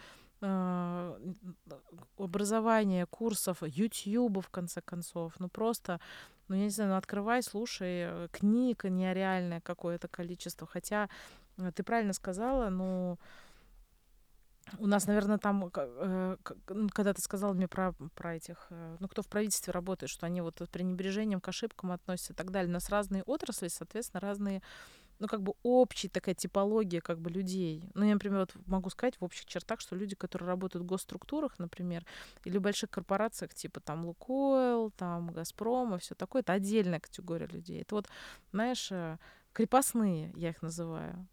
образования, курсов, YouTube, в конце концов. Ну просто, ну я не знаю, ну открывай, слушай, э, книг нереальное какое-то количество. Хотя э, ты правильно сказала, ну... У нас, наверное, там, э, ну, когда ты сказал мне про, про этих, ну, кто в правительстве работает, что они вот с пренебрежением к ошибкам относятся и так далее. У нас разные отрасли, соответственно, разные, ну, как бы общая такая типология как бы людей. Ну, я, например, вот могу сказать в общих чертах, что люди, которые работают в госструктурах, например, или в больших корпорациях, типа там Лукойл, там Газпром и все такое, это отдельная категория людей. Это вот, знаешь, э, крепостные, я их называю.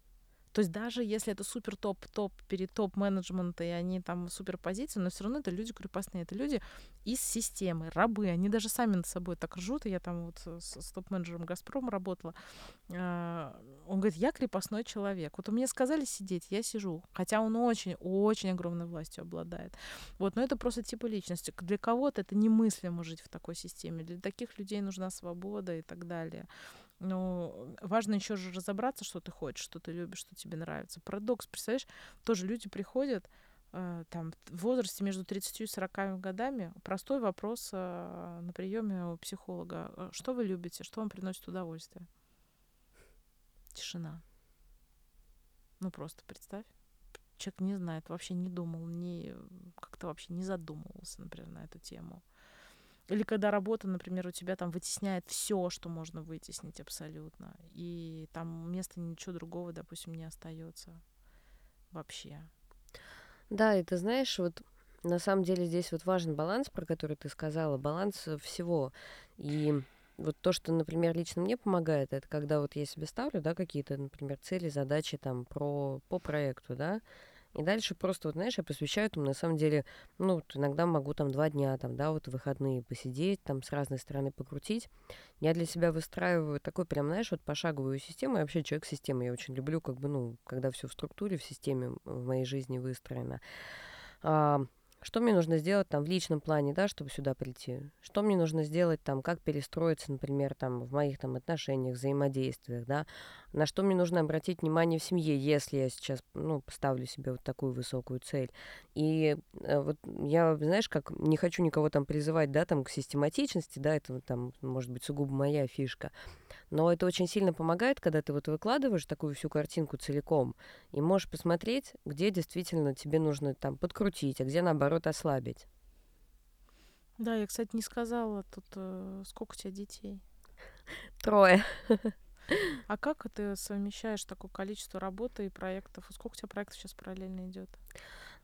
То есть даже если это супер топ-топ перед топ-менеджмента, и они там супер позиции, но все равно это люди крепостные, это люди из системы, рабы. Они даже сами над собой так ржут. И я там вот с, с топ-менеджером Газпрома работала. А, он говорит, я крепостной человек. Вот мне сказали сидеть, я сижу. Хотя он очень-очень огромной властью обладает. Вот, но это просто типа личности. Для кого-то это немыслимо жить в такой системе. Для таких людей нужна свобода и так далее. Но важно еще же разобраться, что ты хочешь, что ты любишь, что тебе нравится. Парадокс, представляешь, тоже люди приходят, э, там в возрасте между 30 и 40 годами простой вопрос э, на приеме у психолога. «Э, что вы любите? Что вам приносит удовольствие? Тишина. Ну просто представь. Человек не знает, вообще не думал, не как-то вообще не задумывался, например, на эту тему. Или когда работа, например, у тебя там вытесняет все, что можно вытеснить абсолютно. И там места ничего другого, допустим, не остается вообще. Да, и ты знаешь, вот на самом деле здесь вот важен баланс, про который ты сказала, баланс всего. И вот то, что, например, лично мне помогает, это когда вот я себе ставлю, да, какие-то, например, цели, задачи там про, по проекту, да, и дальше просто, вот, знаешь, я посвящаю этому, на самом деле, ну, вот иногда могу там два дня, там, да, вот выходные посидеть, там, с разной стороны покрутить. Я для себя выстраиваю такой прям, знаешь, вот пошаговую систему. Я вообще человек системы. Я очень люблю, как бы, ну, когда все в структуре, в системе в моей жизни выстроено. А, что мне нужно сделать там в личном плане, да, чтобы сюда прийти? Что мне нужно сделать там, как перестроиться, например, там в моих там отношениях, взаимодействиях, да? На что мне нужно обратить внимание в семье, если я сейчас, ну, поставлю себе вот такую высокую цель. И э, вот я, знаешь, как не хочу никого там призывать, да, там к систематичности, да, это там может быть сугубо моя фишка. Но это очень сильно помогает, когда ты вот выкладываешь такую всю картинку целиком и можешь посмотреть, где действительно тебе нужно там подкрутить, а где наоборот ослабить. Да, я, кстати, не сказала тут, э, сколько у тебя детей? Трое. А как ты совмещаешь такое количество работы и проектов? Сколько у тебя проектов сейчас параллельно идет?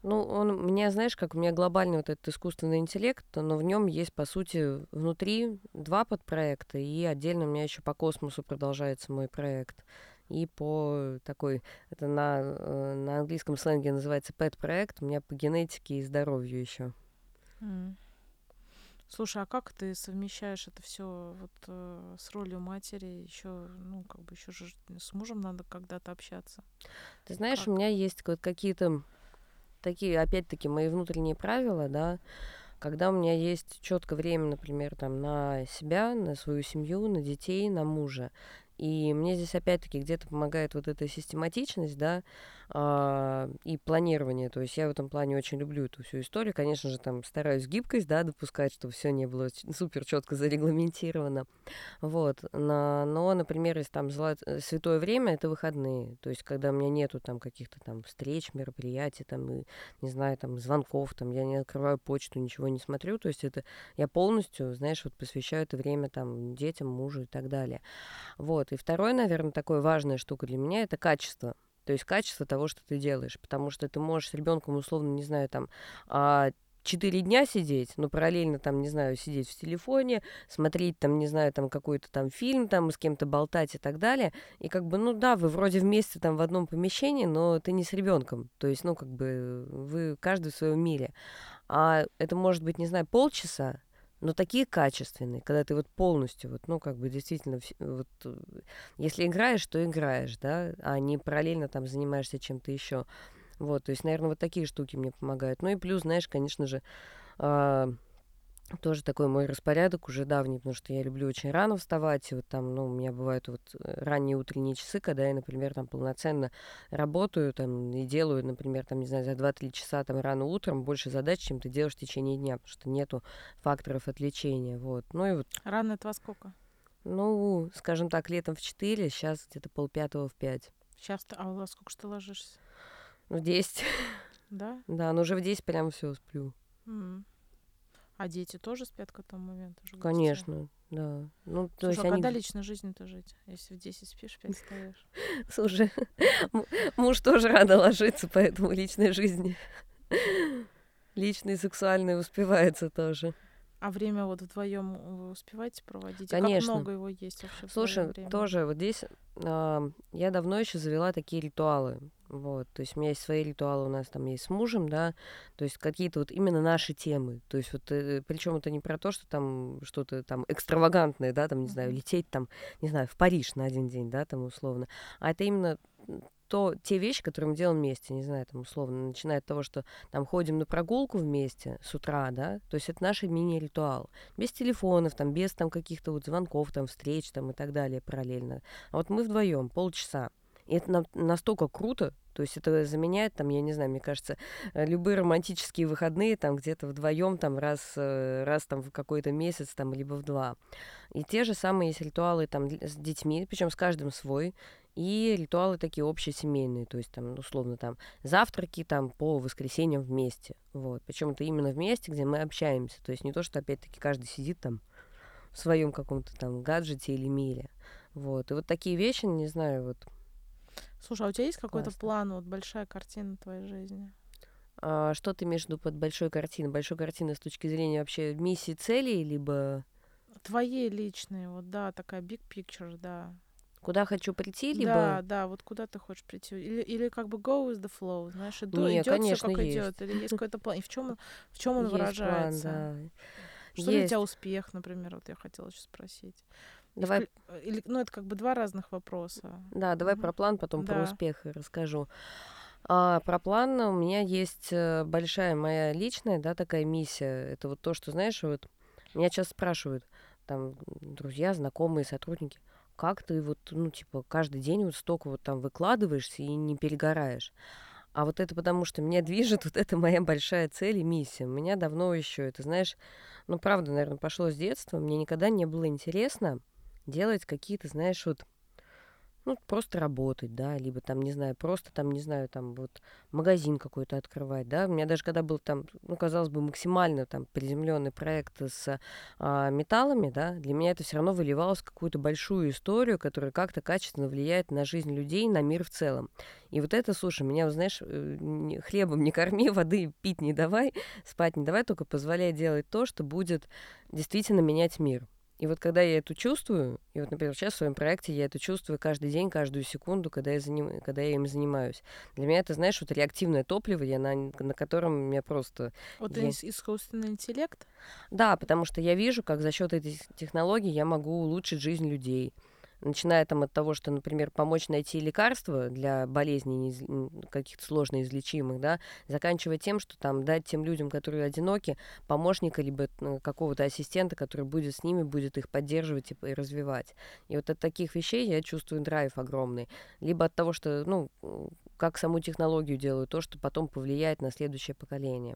Ну, он, меня, знаешь, как у меня глобальный вот этот искусственный интеллект, но в нем есть, по сути, внутри два подпроекта, и отдельно у меня еще по космосу продолжается мой проект. И по такой, это на, э, на английском сленге называется пэт-проект, у меня по генетике и здоровью еще. Mm. Слушай, а как ты совмещаешь это все вот э, с ролью матери? Еще, ну, как бы еще же с мужем надо когда-то общаться. Ты знаешь, как? у меня есть вот какие-то такие, опять-таки, мои внутренние правила, да, когда у меня есть четко время, например, там, на себя, на свою семью, на детей, на мужа. И мне здесь опять-таки где-то помогает вот эта систематичность, да, а, и планирование. То есть я в этом плане очень люблю эту всю историю. Конечно же, там стараюсь гибкость, да, допускать, чтобы все не было супер четко зарегламентировано. Вот. Но, но, например, если там зла... святое время, это выходные. То есть, когда у меня нету там каких-то там встреч, мероприятий, там, и, не знаю, там, звонков, там, я не открываю почту, ничего не смотрю. То есть, это я полностью, знаешь, вот посвящаю это время там детям, мужу и так далее. Вот. И второе, наверное, такое важная штука для меня, это качество. То есть качество того, что ты делаешь. Потому что ты можешь с ребенком, условно, не знаю, там, а, четыре дня сидеть, но параллельно там, не знаю, сидеть в телефоне, смотреть там, не знаю, там какой-то там фильм, там с кем-то болтать и так далее. И как бы, ну да, вы вроде вместе там в одном помещении, но ты не с ребенком. То есть, ну, как бы вы каждый в своем мире. А это может быть, не знаю, полчаса, но такие качественные, когда ты вот полностью, вот, ну, как бы действительно, вот, э, если играешь, то играешь, да, а не параллельно там занимаешься чем-то еще. Вот, то есть, наверное, вот такие штуки мне помогают. Ну и плюс, знаешь, конечно же, э, тоже такой мой распорядок уже давний, потому что я люблю очень рано вставать. И вот там, ну, у меня бывают вот э, ранние утренние часы, когда я, например, там полноценно работаю там и делаю, например, там, не знаю, за 2-3 часа там рано утром больше задач, чем ты делаешь в течение дня, потому что нету факторов отвлечения, вот. Ну и вот. Рано это во сколько? Ну, скажем так, летом в 4, сейчас где-то полпятого в 5. Сейчас, а во сколько ты ложишься? В 10. Да? Да, но уже в 10 прям все сплю. Mm. А дети тоже спят к этому моменту? Уже Конечно, да. Ну, то Слушай, есть а они... когда личной жизнью-то жить? Если в 10 спишь, 5 встаешь? Слушай, муж тоже рада ложиться, поэтому личной жизни. Личный, сексуальный успевается тоже. А время вот вдвоем вы успеваете проводить? Конечно. как много его есть вообще? Слушай, тоже вот здесь э, я давно еще завела такие ритуалы. Вот, то есть у меня есть свои ритуалы, у нас там есть с мужем, да, то есть какие-то вот именно наши темы. То есть вот, э, причем это не про то, что там что-то там экстравагантное, да, там, не знаю, лететь там, не знаю, в Париж на один день, да, там условно, а это именно то те вещи, которые мы делаем вместе, не знаю, там условно, начиная от того, что там ходим на прогулку вместе с утра, да, то есть это наш мини-ритуал. Без телефонов, там, без там каких-то вот звонков, там, встреч, там и так далее параллельно. А вот мы вдвоем полчаса И это на- настолько круто, то есть это заменяет, там, я не знаю, мне кажется, э, любые романтические выходные, там, где-то вдвоем, там, раз, э, раз там в какой-то месяц, там, либо в два. И те же самые есть ритуалы, там, с детьми, причем с каждым свой, и ритуалы такие общесемейные, то есть там, условно, там, завтраки там по воскресеньям вместе, вот. Причем это именно вместе, где мы общаемся, то есть не то, что опять-таки каждый сидит там в своем каком-то там гаджете или мире, вот. И вот такие вещи, не знаю, вот Слушай, а у тебя есть какой-то план, вот большая картина твоей жизни? А, что ты имеешь в виду под большой картиной? Большой картиной с точки зрения вообще миссии, целей, либо... Твоей личной, вот, да, такая big picture, да. Куда хочу прийти, либо... Да, да, вот куда ты хочешь прийти. Или, или как бы go with the flow, знаешь, иду, идет все как идет. Или есть какой-то план. И в чем, в чем он Есть выражается? план, да. Что для Есть. тебя успех, например, вот я хотела сейчас спросить. Давай, вклю- Или, ну, это как бы два разных вопроса. да, давай Мгм. про план, потом про Да. успех расскажу. А, про план у меня есть э, большая моя личная, да, такая миссия. Это вот то, что, знаешь, вот меня сейчас спрашивают, там, друзья, знакомые, сотрудники, как ты вот, ну, типа, каждый день вот столько вот там выкладываешься и не перегораешь. А вот это потому, что меня движет вот это моя большая цель и миссия. У меня давно еще это, знаешь, ну, правда, наверное, пошло с детства. Мне никогда не было интересно делать какие-то, знаешь, вот ну, просто работать, да, либо там, не знаю, просто там, не знаю, там вот магазин какой-то открывать, да. У меня даже когда был там, ну, казалось бы, максимально там приземленный проект с а, металлами, да, для меня это все равно выливалось в какую-то большую историю, которая как-то качественно влияет на жизнь людей, на мир в целом. И вот это, слушай, меня, знаешь, э, хлебом не корми, воды пить не давай, спать не давай, только позволяй делать то, что будет действительно менять мир. И вот когда я это чувствую, и вот, например, сейчас в своем проекте я это чувствую каждый день, каждую секунду, когда я, заним... когда я им занимаюсь. Для меня это, знаешь, вот реактивное топливо, я на, на котором меня просто... Вот Я- ис- искусственный интеллект. Да, потому что я вижу, как за счет этой технологии я могу улучшить жизнь людей. Начиная там от того, что, например, помочь найти лекарства для болезней неиз- каких-то сложно излечимых, да, заканчивая тем, что там дать тем людям, которые одиноки, помощника, либо ну, какого-то ассистента, который будет с ними, будет их поддерживать и развивать. И вот от таких вещей я чувствую драйв огромный. Либо от того, что, ну, как саму технологию делаю, то, что потом повлияет на следующее поколение.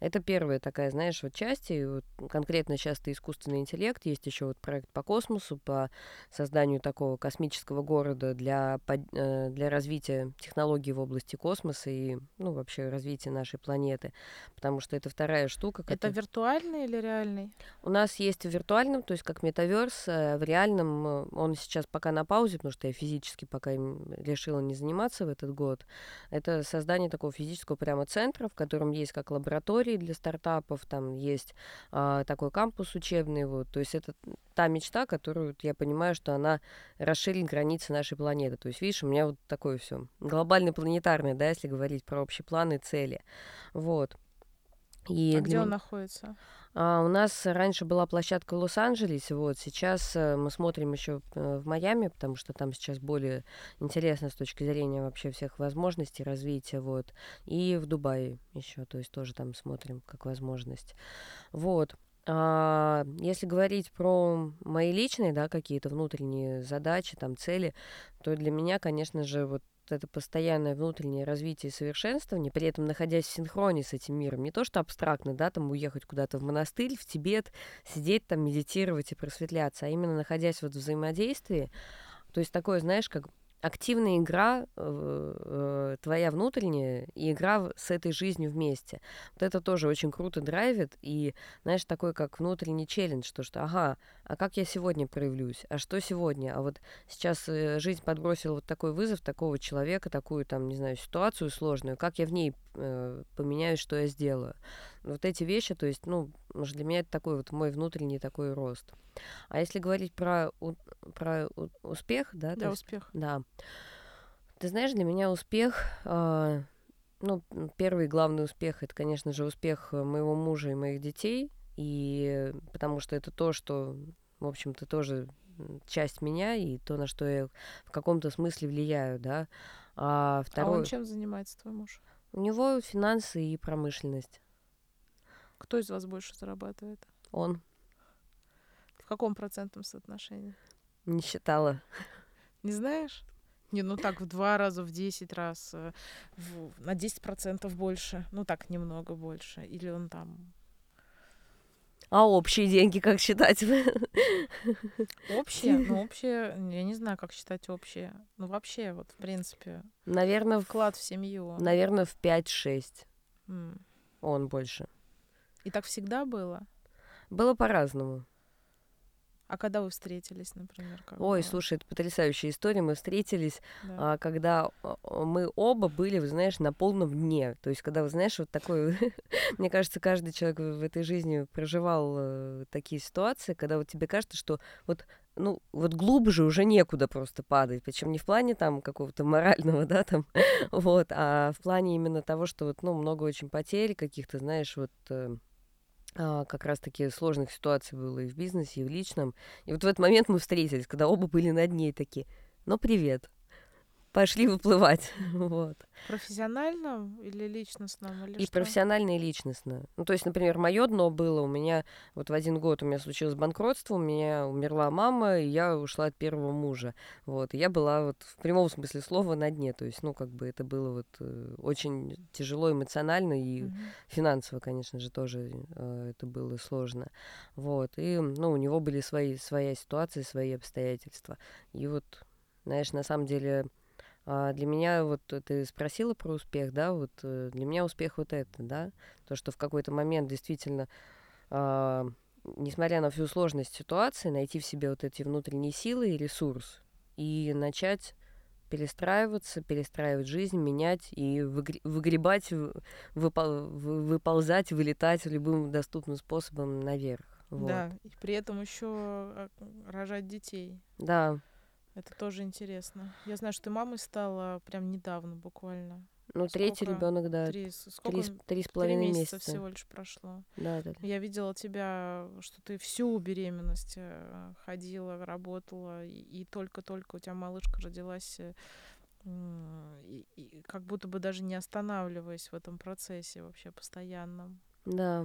Это первая такая, знаешь, вот часть, и вот конкретно сейчас это искусственный интеллект, есть еще вот проект по космосу, по созданию такого космического города для, э, для развития технологий в области космоса и, ну, вообще развития нашей планеты, потому что это вторая штука. Это виртуальный или реальный? У нас есть в виртуальном, то есть как метаверс, э, в реальном э, он сейчас пока на паузе, потому что я физически пока им решила не заниматься в этот год. Это создание такого физического прямо центра, в котором есть как лаборатории для стартапов, там есть а, такой кампус учебный, вот. То есть это та мечта, которую я понимаю, что она расширит границы нашей планеты. То есть, видишь, у меня вот такое все глобально планетарное, да, если говорить про общие планы и цели. Вот. И а где он находится? А, у нас раньше была площадка в Лос-Анджелесе, вот сейчас э, мы смотрим еще в Майами, потому что там сейчас более интересно с точки зрения вообще всех возможностей развития, вот, и в Дубае еще, то есть тоже там смотрим как возможность, вот. А, если говорить про мои личные, да, какие-то внутренние задачи, там, цели, то для меня, конечно же, вот это постоянное внутреннее развитие и совершенствование, при этом находясь в синхроне с этим миром. Не то, что абстрактно, да, там уехать куда-то в монастырь, в Тибет, сидеть там, медитировать и просветляться, а именно находясь вот в взаимодействии. То есть такое, знаешь, как активная игра э, э, твоя внутренняя и игра с этой жизнью вместе. Вот это тоже очень круто драйвит и, знаешь, такой как внутренний челлендж, то что, ага, а как я сегодня проявлюсь, а что сегодня, а вот сейчас э, жизнь подбросила вот такой вызов такого человека, такую там, не знаю, ситуацию сложную, как я в ней э, поменяюсь, что я сделаю. Вот эти вещи, то есть, ну, для меня это такой вот мой внутренний такой рост. А если говорить про, у- про у- успех, да, Для есть успеха. да. Ты знаешь, для меня успех, а, ну, первый главный успех, это, конечно же, успех э, моего мужа и моих детей, и потому что это то, что, в общем-то, тоже часть меня и то, на что я в каком-то смысле влияю, да. А А он второй, чем занимается, твой муж? У него финансы и промышленность. Кто из вас больше зарабатывает? Он В каком процентном соотношении? не считала. Не знаешь? Не, ну так в два раза, в десять раз, э, в, на десять процентов больше. Ну так немного больше. Или он там а общие деньги как считать? Общие? Ну, общие, я не знаю, как считать общие. Ну, вообще, вот, в принципе. Наверное, вклад в семью. Наверное, в 5-6. Mm. Он больше. И так всегда было? Было по-разному. А когда вы встретились, например? Как Ой, было? слушай, это потрясающая история. Мы встретились, да. а, когда а, мы оба были, вы знаешь, на полном дне. То есть, когда, вы знаешь, вот такой... Мне кажется, каждый человек в этой жизни проживал э, такие ситуации, когда вот тебе кажется, что вот ну, вот глубже уже некуда просто падать, причем не в плане там какого-то морального, да, там, вот, а в плане именно того, что вот, ну, много очень потерь каких-то, знаешь, вот, э, а, как раз-таки сложных ситуаций было и в бизнесе, и в личном. И вот в этот момент мы встретились, когда оба были над ней такие, ну, привет пошли выплывать. вот. Профессионально или личностно? Или и что? профессионально, и личностно. Ну, то есть, например, мое дно было, у меня вот в один год у меня случилось банкротство, у меня умерла мама, и я ушла от первого мужа. Вот, и я была вот в прямом смысле слова на дне. То есть, ну, как бы это было вот э, очень тяжело эмоционально и mm-hmm. финансово, конечно же, тоже э, это было сложно. Вот, и, ну, у него были свои, своя ситуация, свои обстоятельства. И вот, знаешь, на самом деле а для меня, вот ты спросила про успех, да, вот э, для меня успех вот это, да, то, что в какой-то момент действительно, а, несмотря на всю сложность ситуации, найти в себе вот эти внутренние силы и ресурс и начать перестраиваться, перестраивать жизнь, менять и выгребать, выпол выползать, вылетать любым доступным способом наверх. Вот. Да, и при этом еще а, рожать детей. Да, это тоже интересно. Я знаю, что ты мамой стала прям недавно буквально. Ну, сколько? третий ребенок, да. Три, сколько? Три, три с половиной месяца. месяца всего лишь прошло. Да, да. Я видела тебя, что ты всю беременность э, ходила, работала, и только-только у тебя малышка родилась, э, и, и как будто бы даже не останавливаясь в этом процессе вообще постоянном. Да.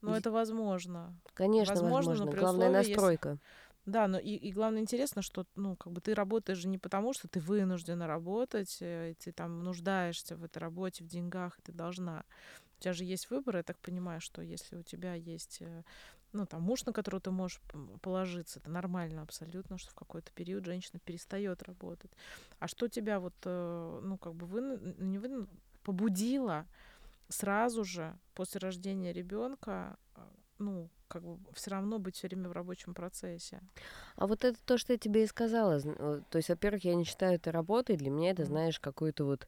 Но это возможно. Конечно, возможно. возможно. Главная условии, настройка. Если да, но и, и главное интересно, что ну как бы ты работаешь же не потому, что ты вынуждена работать, э, ты там нуждаешься в этой работе, в деньгах, и ты должна. У тебя же есть выбор, я так понимаю, что если у тебя есть э, ну, там, муж, на которого ты можешь положиться, это нормально абсолютно, что в какой-то период женщина перестает работать. А что тебя вот, э, ну, как бы вы, не вы, побудило сразу же после рождения ребенка, ну, как бы все равно быть все время в рабочем процессе. А вот это то, что я тебе и сказала. То есть, во-первых, я не считаю это работой. Для меня это, знаешь, какой-то вот...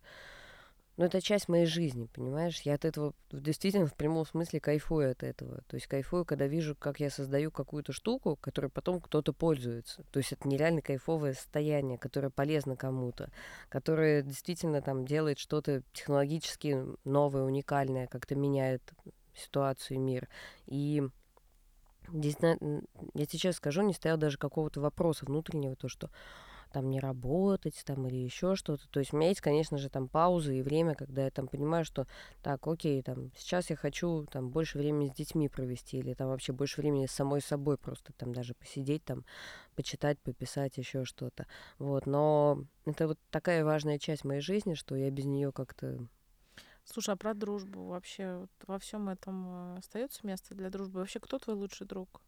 Ну, это часть моей жизни, понимаешь? Я от этого действительно в прямом смысле кайфую от этого. То есть кайфую, когда вижу, как я создаю какую-то штуку, которой потом кто-то пользуется. То есть это нереально кайфовое состояние, которое полезно кому-то, которое действительно там делает что-то технологически новое, уникальное, как-то меняет ситуацию и мир. И Здесь, я сейчас скажу, не стоял даже какого-то вопроса внутреннего, то, что там не работать, там или еще что-то. То есть у меня есть, конечно же, там паузы и время, когда я там понимаю, что так, окей, там сейчас я хочу там больше времени с детьми провести или там вообще больше времени с самой собой просто там даже посидеть, там почитать, пописать, еще что-то. Вот, но это вот такая важная часть моей жизни, что я без нее как-то Слушай, а про дружбу вообще вот во всем этом э, остается место для дружбы? Вообще, кто твой лучший друг?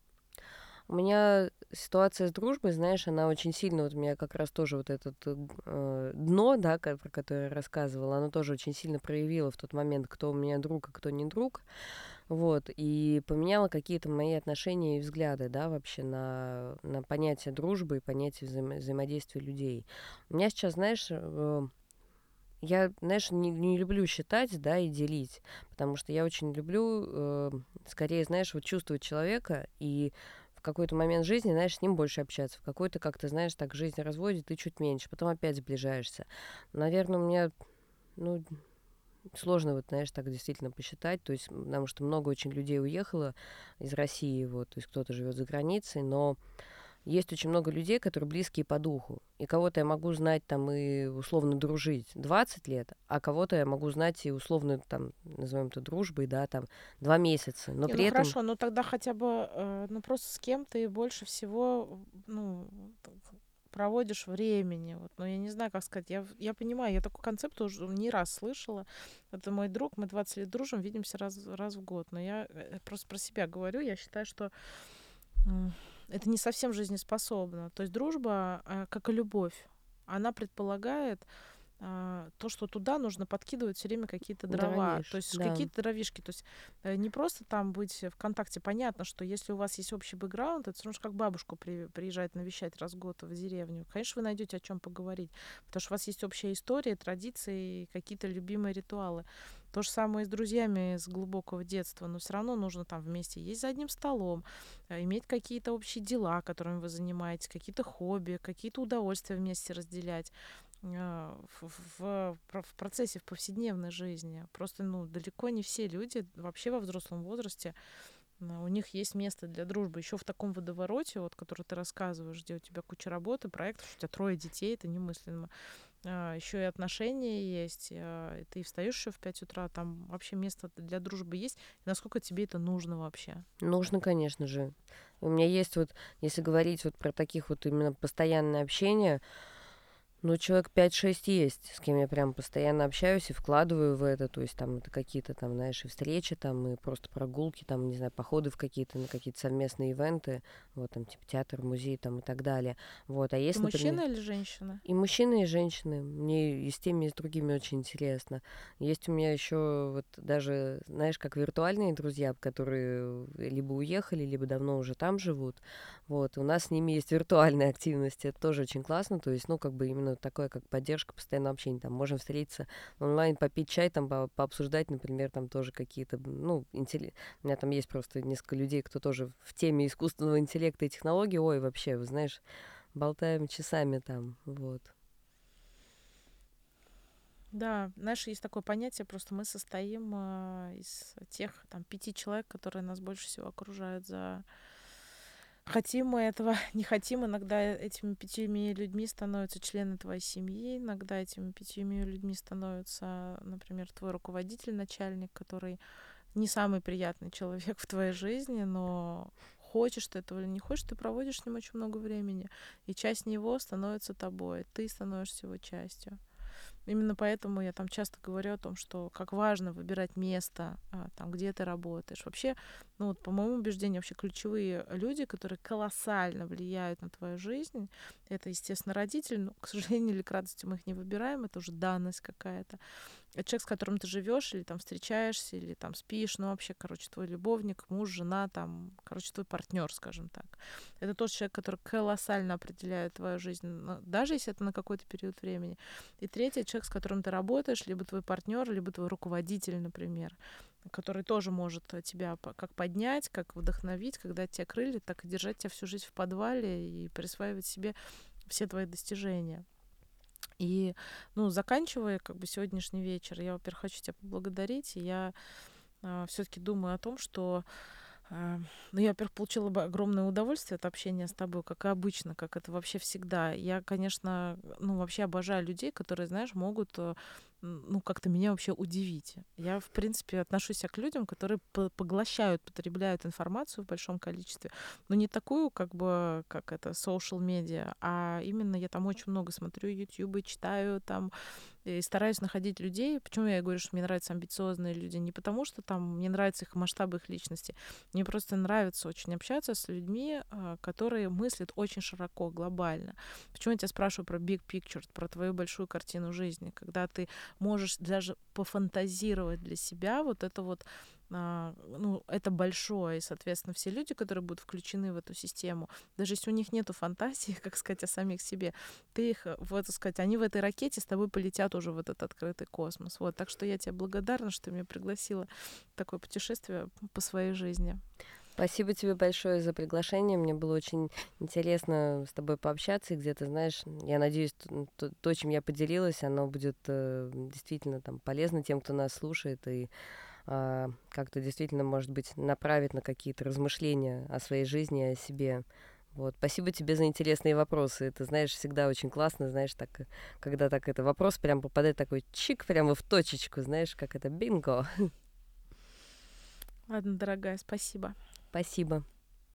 У меня ситуация с дружбой, знаешь, она очень сильно, вот у меня как раз тоже вот это э, дно, да, про которое я рассказывала, оно тоже очень сильно проявило в тот момент, кто у меня друг, а кто не друг, вот, и поменяло какие-то мои отношения и взгляды, да, вообще на, на понятие дружбы и понятие взаимо- взаимодействия людей. У меня сейчас, знаешь, э, я, знаешь, не, не люблю считать, да, и делить, потому что я очень люблю, э, скорее, знаешь, вот чувствовать человека и в какой-то момент жизни, знаешь, с ним больше общаться, в какой-то, как то знаешь, так жизнь разводит, и чуть меньше, потом опять сближаешься. Наверное, у меня, ну, сложно, вот, знаешь, так действительно посчитать, то есть, потому что много очень людей уехало из России, вот, то есть кто-то живет за границей, но есть очень много людей, которые близкие по духу. И кого-то я могу знать там и условно дружить 20 лет, а кого-то я могу знать и условно там, назовем это дружбой, да, там, два месяца. Но Не, при ну этом... хорошо, но тогда хотя бы, э, ну просто с кем ты больше всего, ну, проводишь времени. Вот, но я не знаю, как сказать. Я, я понимаю, я такой концепт уже не раз слышала. Это мой друг, мы 20 лет дружим, видимся раз, раз в год. Но я э, просто про себя говорю. Я считаю, что это не совсем жизнеспособно. То есть дружба, а, как и любовь, она предполагает а, то, что туда нужно подкидывать все время какие-то дрова, Дровишь, то есть да. какие-то дровишки, то есть э, не просто там быть в контакте. Понятно, что если у вас есть общий бэкграунд, это все равно как бабушку при, приезжает навещать раз в год в деревню. Конечно, вы найдете о чем поговорить, потому что у вас есть общая история, традиции, какие-то любимые ритуалы. То же самое и с друзьями с глубокого детства, но все равно нужно там вместе есть за одним столом, э, иметь какие-то общие дела, которыми вы занимаетесь, какие-то хобби, какие-то удовольствия вместе разделять. А, в, в, в процессе, в повседневной жизни. Просто, ну, далеко не все люди вообще во взрослом возрасте а, у них есть место для дружбы. Еще в таком водовороте, вот, который ты рассказываешь, где у тебя куча работы, проектов, у тебя трое детей, это немыслимо. А, еще и отношения есть. ты встаешь еще в 5 утра, там вообще место для дружбы есть. Насколько тебе это нужно вообще? Нужно, конечно же. У меня есть вот, если говорить вот про таких вот именно постоянное общение, ну, человек 5-6 есть, с кем я прям постоянно общаюсь и вкладываю в это. То есть там это какие-то там, знаешь, и встречи, там, и просто прогулки, там, не знаю, походы в какие-то, на какие-то совместные ивенты, вот там, типа театр, музей, там, и так далее. Вот, а есть, например... Мужчина или женщина? И мужчины, и женщины. Мне и с теми, и с другими очень интересно. Есть у меня еще вот даже, знаешь, как виртуальные друзья, которые либо уехали, либо давно уже там живут. Вот, у нас с ними есть виртуальная активность, это тоже очень классно, то есть, ну, как бы именно такое, как поддержка, постоянного общения. Там можем встретиться онлайн, попить чай, там по пообсуждать, например, там тоже какие-то, ну, интелли... у меня там есть просто несколько людей, кто тоже в теме искусственного интеллекта и технологий. Ой, вообще, вы знаешь, болтаем часами там, вот. Да, знаешь, есть такое понятие, просто мы состоим э, из тех там пяти человек, которые нас больше всего окружают за Хотим мы этого, не хотим, иногда этими пятьми людьми становятся члены твоей семьи, иногда этими пятьми людьми становится, например, твой руководитель, начальник, который не самый приятный человек в твоей жизни, но хочешь ты этого или не хочешь, ты проводишь с ним очень много времени, и часть него становится тобой, ты становишься его частью. Именно поэтому я там часто говорю о том, что как важно выбирать место, а, там, где ты работаешь. Вообще, ну вот, по моему убеждению, вообще ключевые люди, которые колоссально влияют на твою жизнь, это, естественно, родители, но, к сожалению или к радости мы их не выбираем, это уже данность какая-то. Это человек, с которым ты живешь, или там встречаешься, или там спишь, ну вообще, короче, твой любовник, муж, жена, там, короче, твой партнер, скажем так. Это тот человек, который колоссально определяет твою жизнь, даже если это на какой-то период времени. И третий человек, с которым ты работаешь, либо твой партнер, либо твой руководитель, например который тоже может тебя как поднять, как вдохновить, когда тебя крылья, так и держать тебя всю жизнь в подвале и присваивать себе все твои достижения. И, ну, заканчивая как бы сегодняшний вечер, я, во-первых, хочу тебя поблагодарить, и я э, все-таки думаю о том, что э, ну, я, во-первых, получила бы огромное удовольствие от общения с тобой, как и обычно, как это вообще всегда. Я, конечно, ну, вообще обожаю людей, которые, знаешь, могут э, ну, как-то меня вообще удивить. Я, в принципе, отношусь к людям, которые поглощают, потребляют информацию в большом количестве, но не такую, как бы, как это, social media, а именно я там очень много смотрю YouTube, читаю там, и стараюсь находить людей. Почему я говорю, что мне нравятся амбициозные люди? Не потому, что там мне нравятся их масштабы их личности. Мне просто нравится очень общаться с людьми, а, которые мыслят очень широко, глобально. Почему я тебя спрашиваю про big picture, про твою большую картину жизни? Когда ты можешь даже пофантазировать для себя вот это вот ну, это большое, и, соответственно, все люди, которые будут включены в эту систему, даже если у них нету фантазии, как сказать, о самих себе, ты их, вот, сказать, они в этой ракете с тобой полетят уже в этот открытый космос. Вот, так что я тебе благодарна, что ты меня пригласила в такое путешествие по своей жизни. Спасибо тебе большое за приглашение. Мне было очень интересно с тобой пообщаться. И где-то, знаешь, я надеюсь, то, то, чем я поделилась, оно будет э, действительно там полезно тем, кто нас слушает, и э, как-то действительно, может быть, направит на какие-то размышления о своей жизни, о себе. Вот, спасибо тебе за интересные вопросы. Это, знаешь, всегда очень классно, знаешь, так, когда так это вопрос прям попадает такой чик прямо в точечку, знаешь, как это бинго. Ладно, дорогая, спасибо. Спасибо.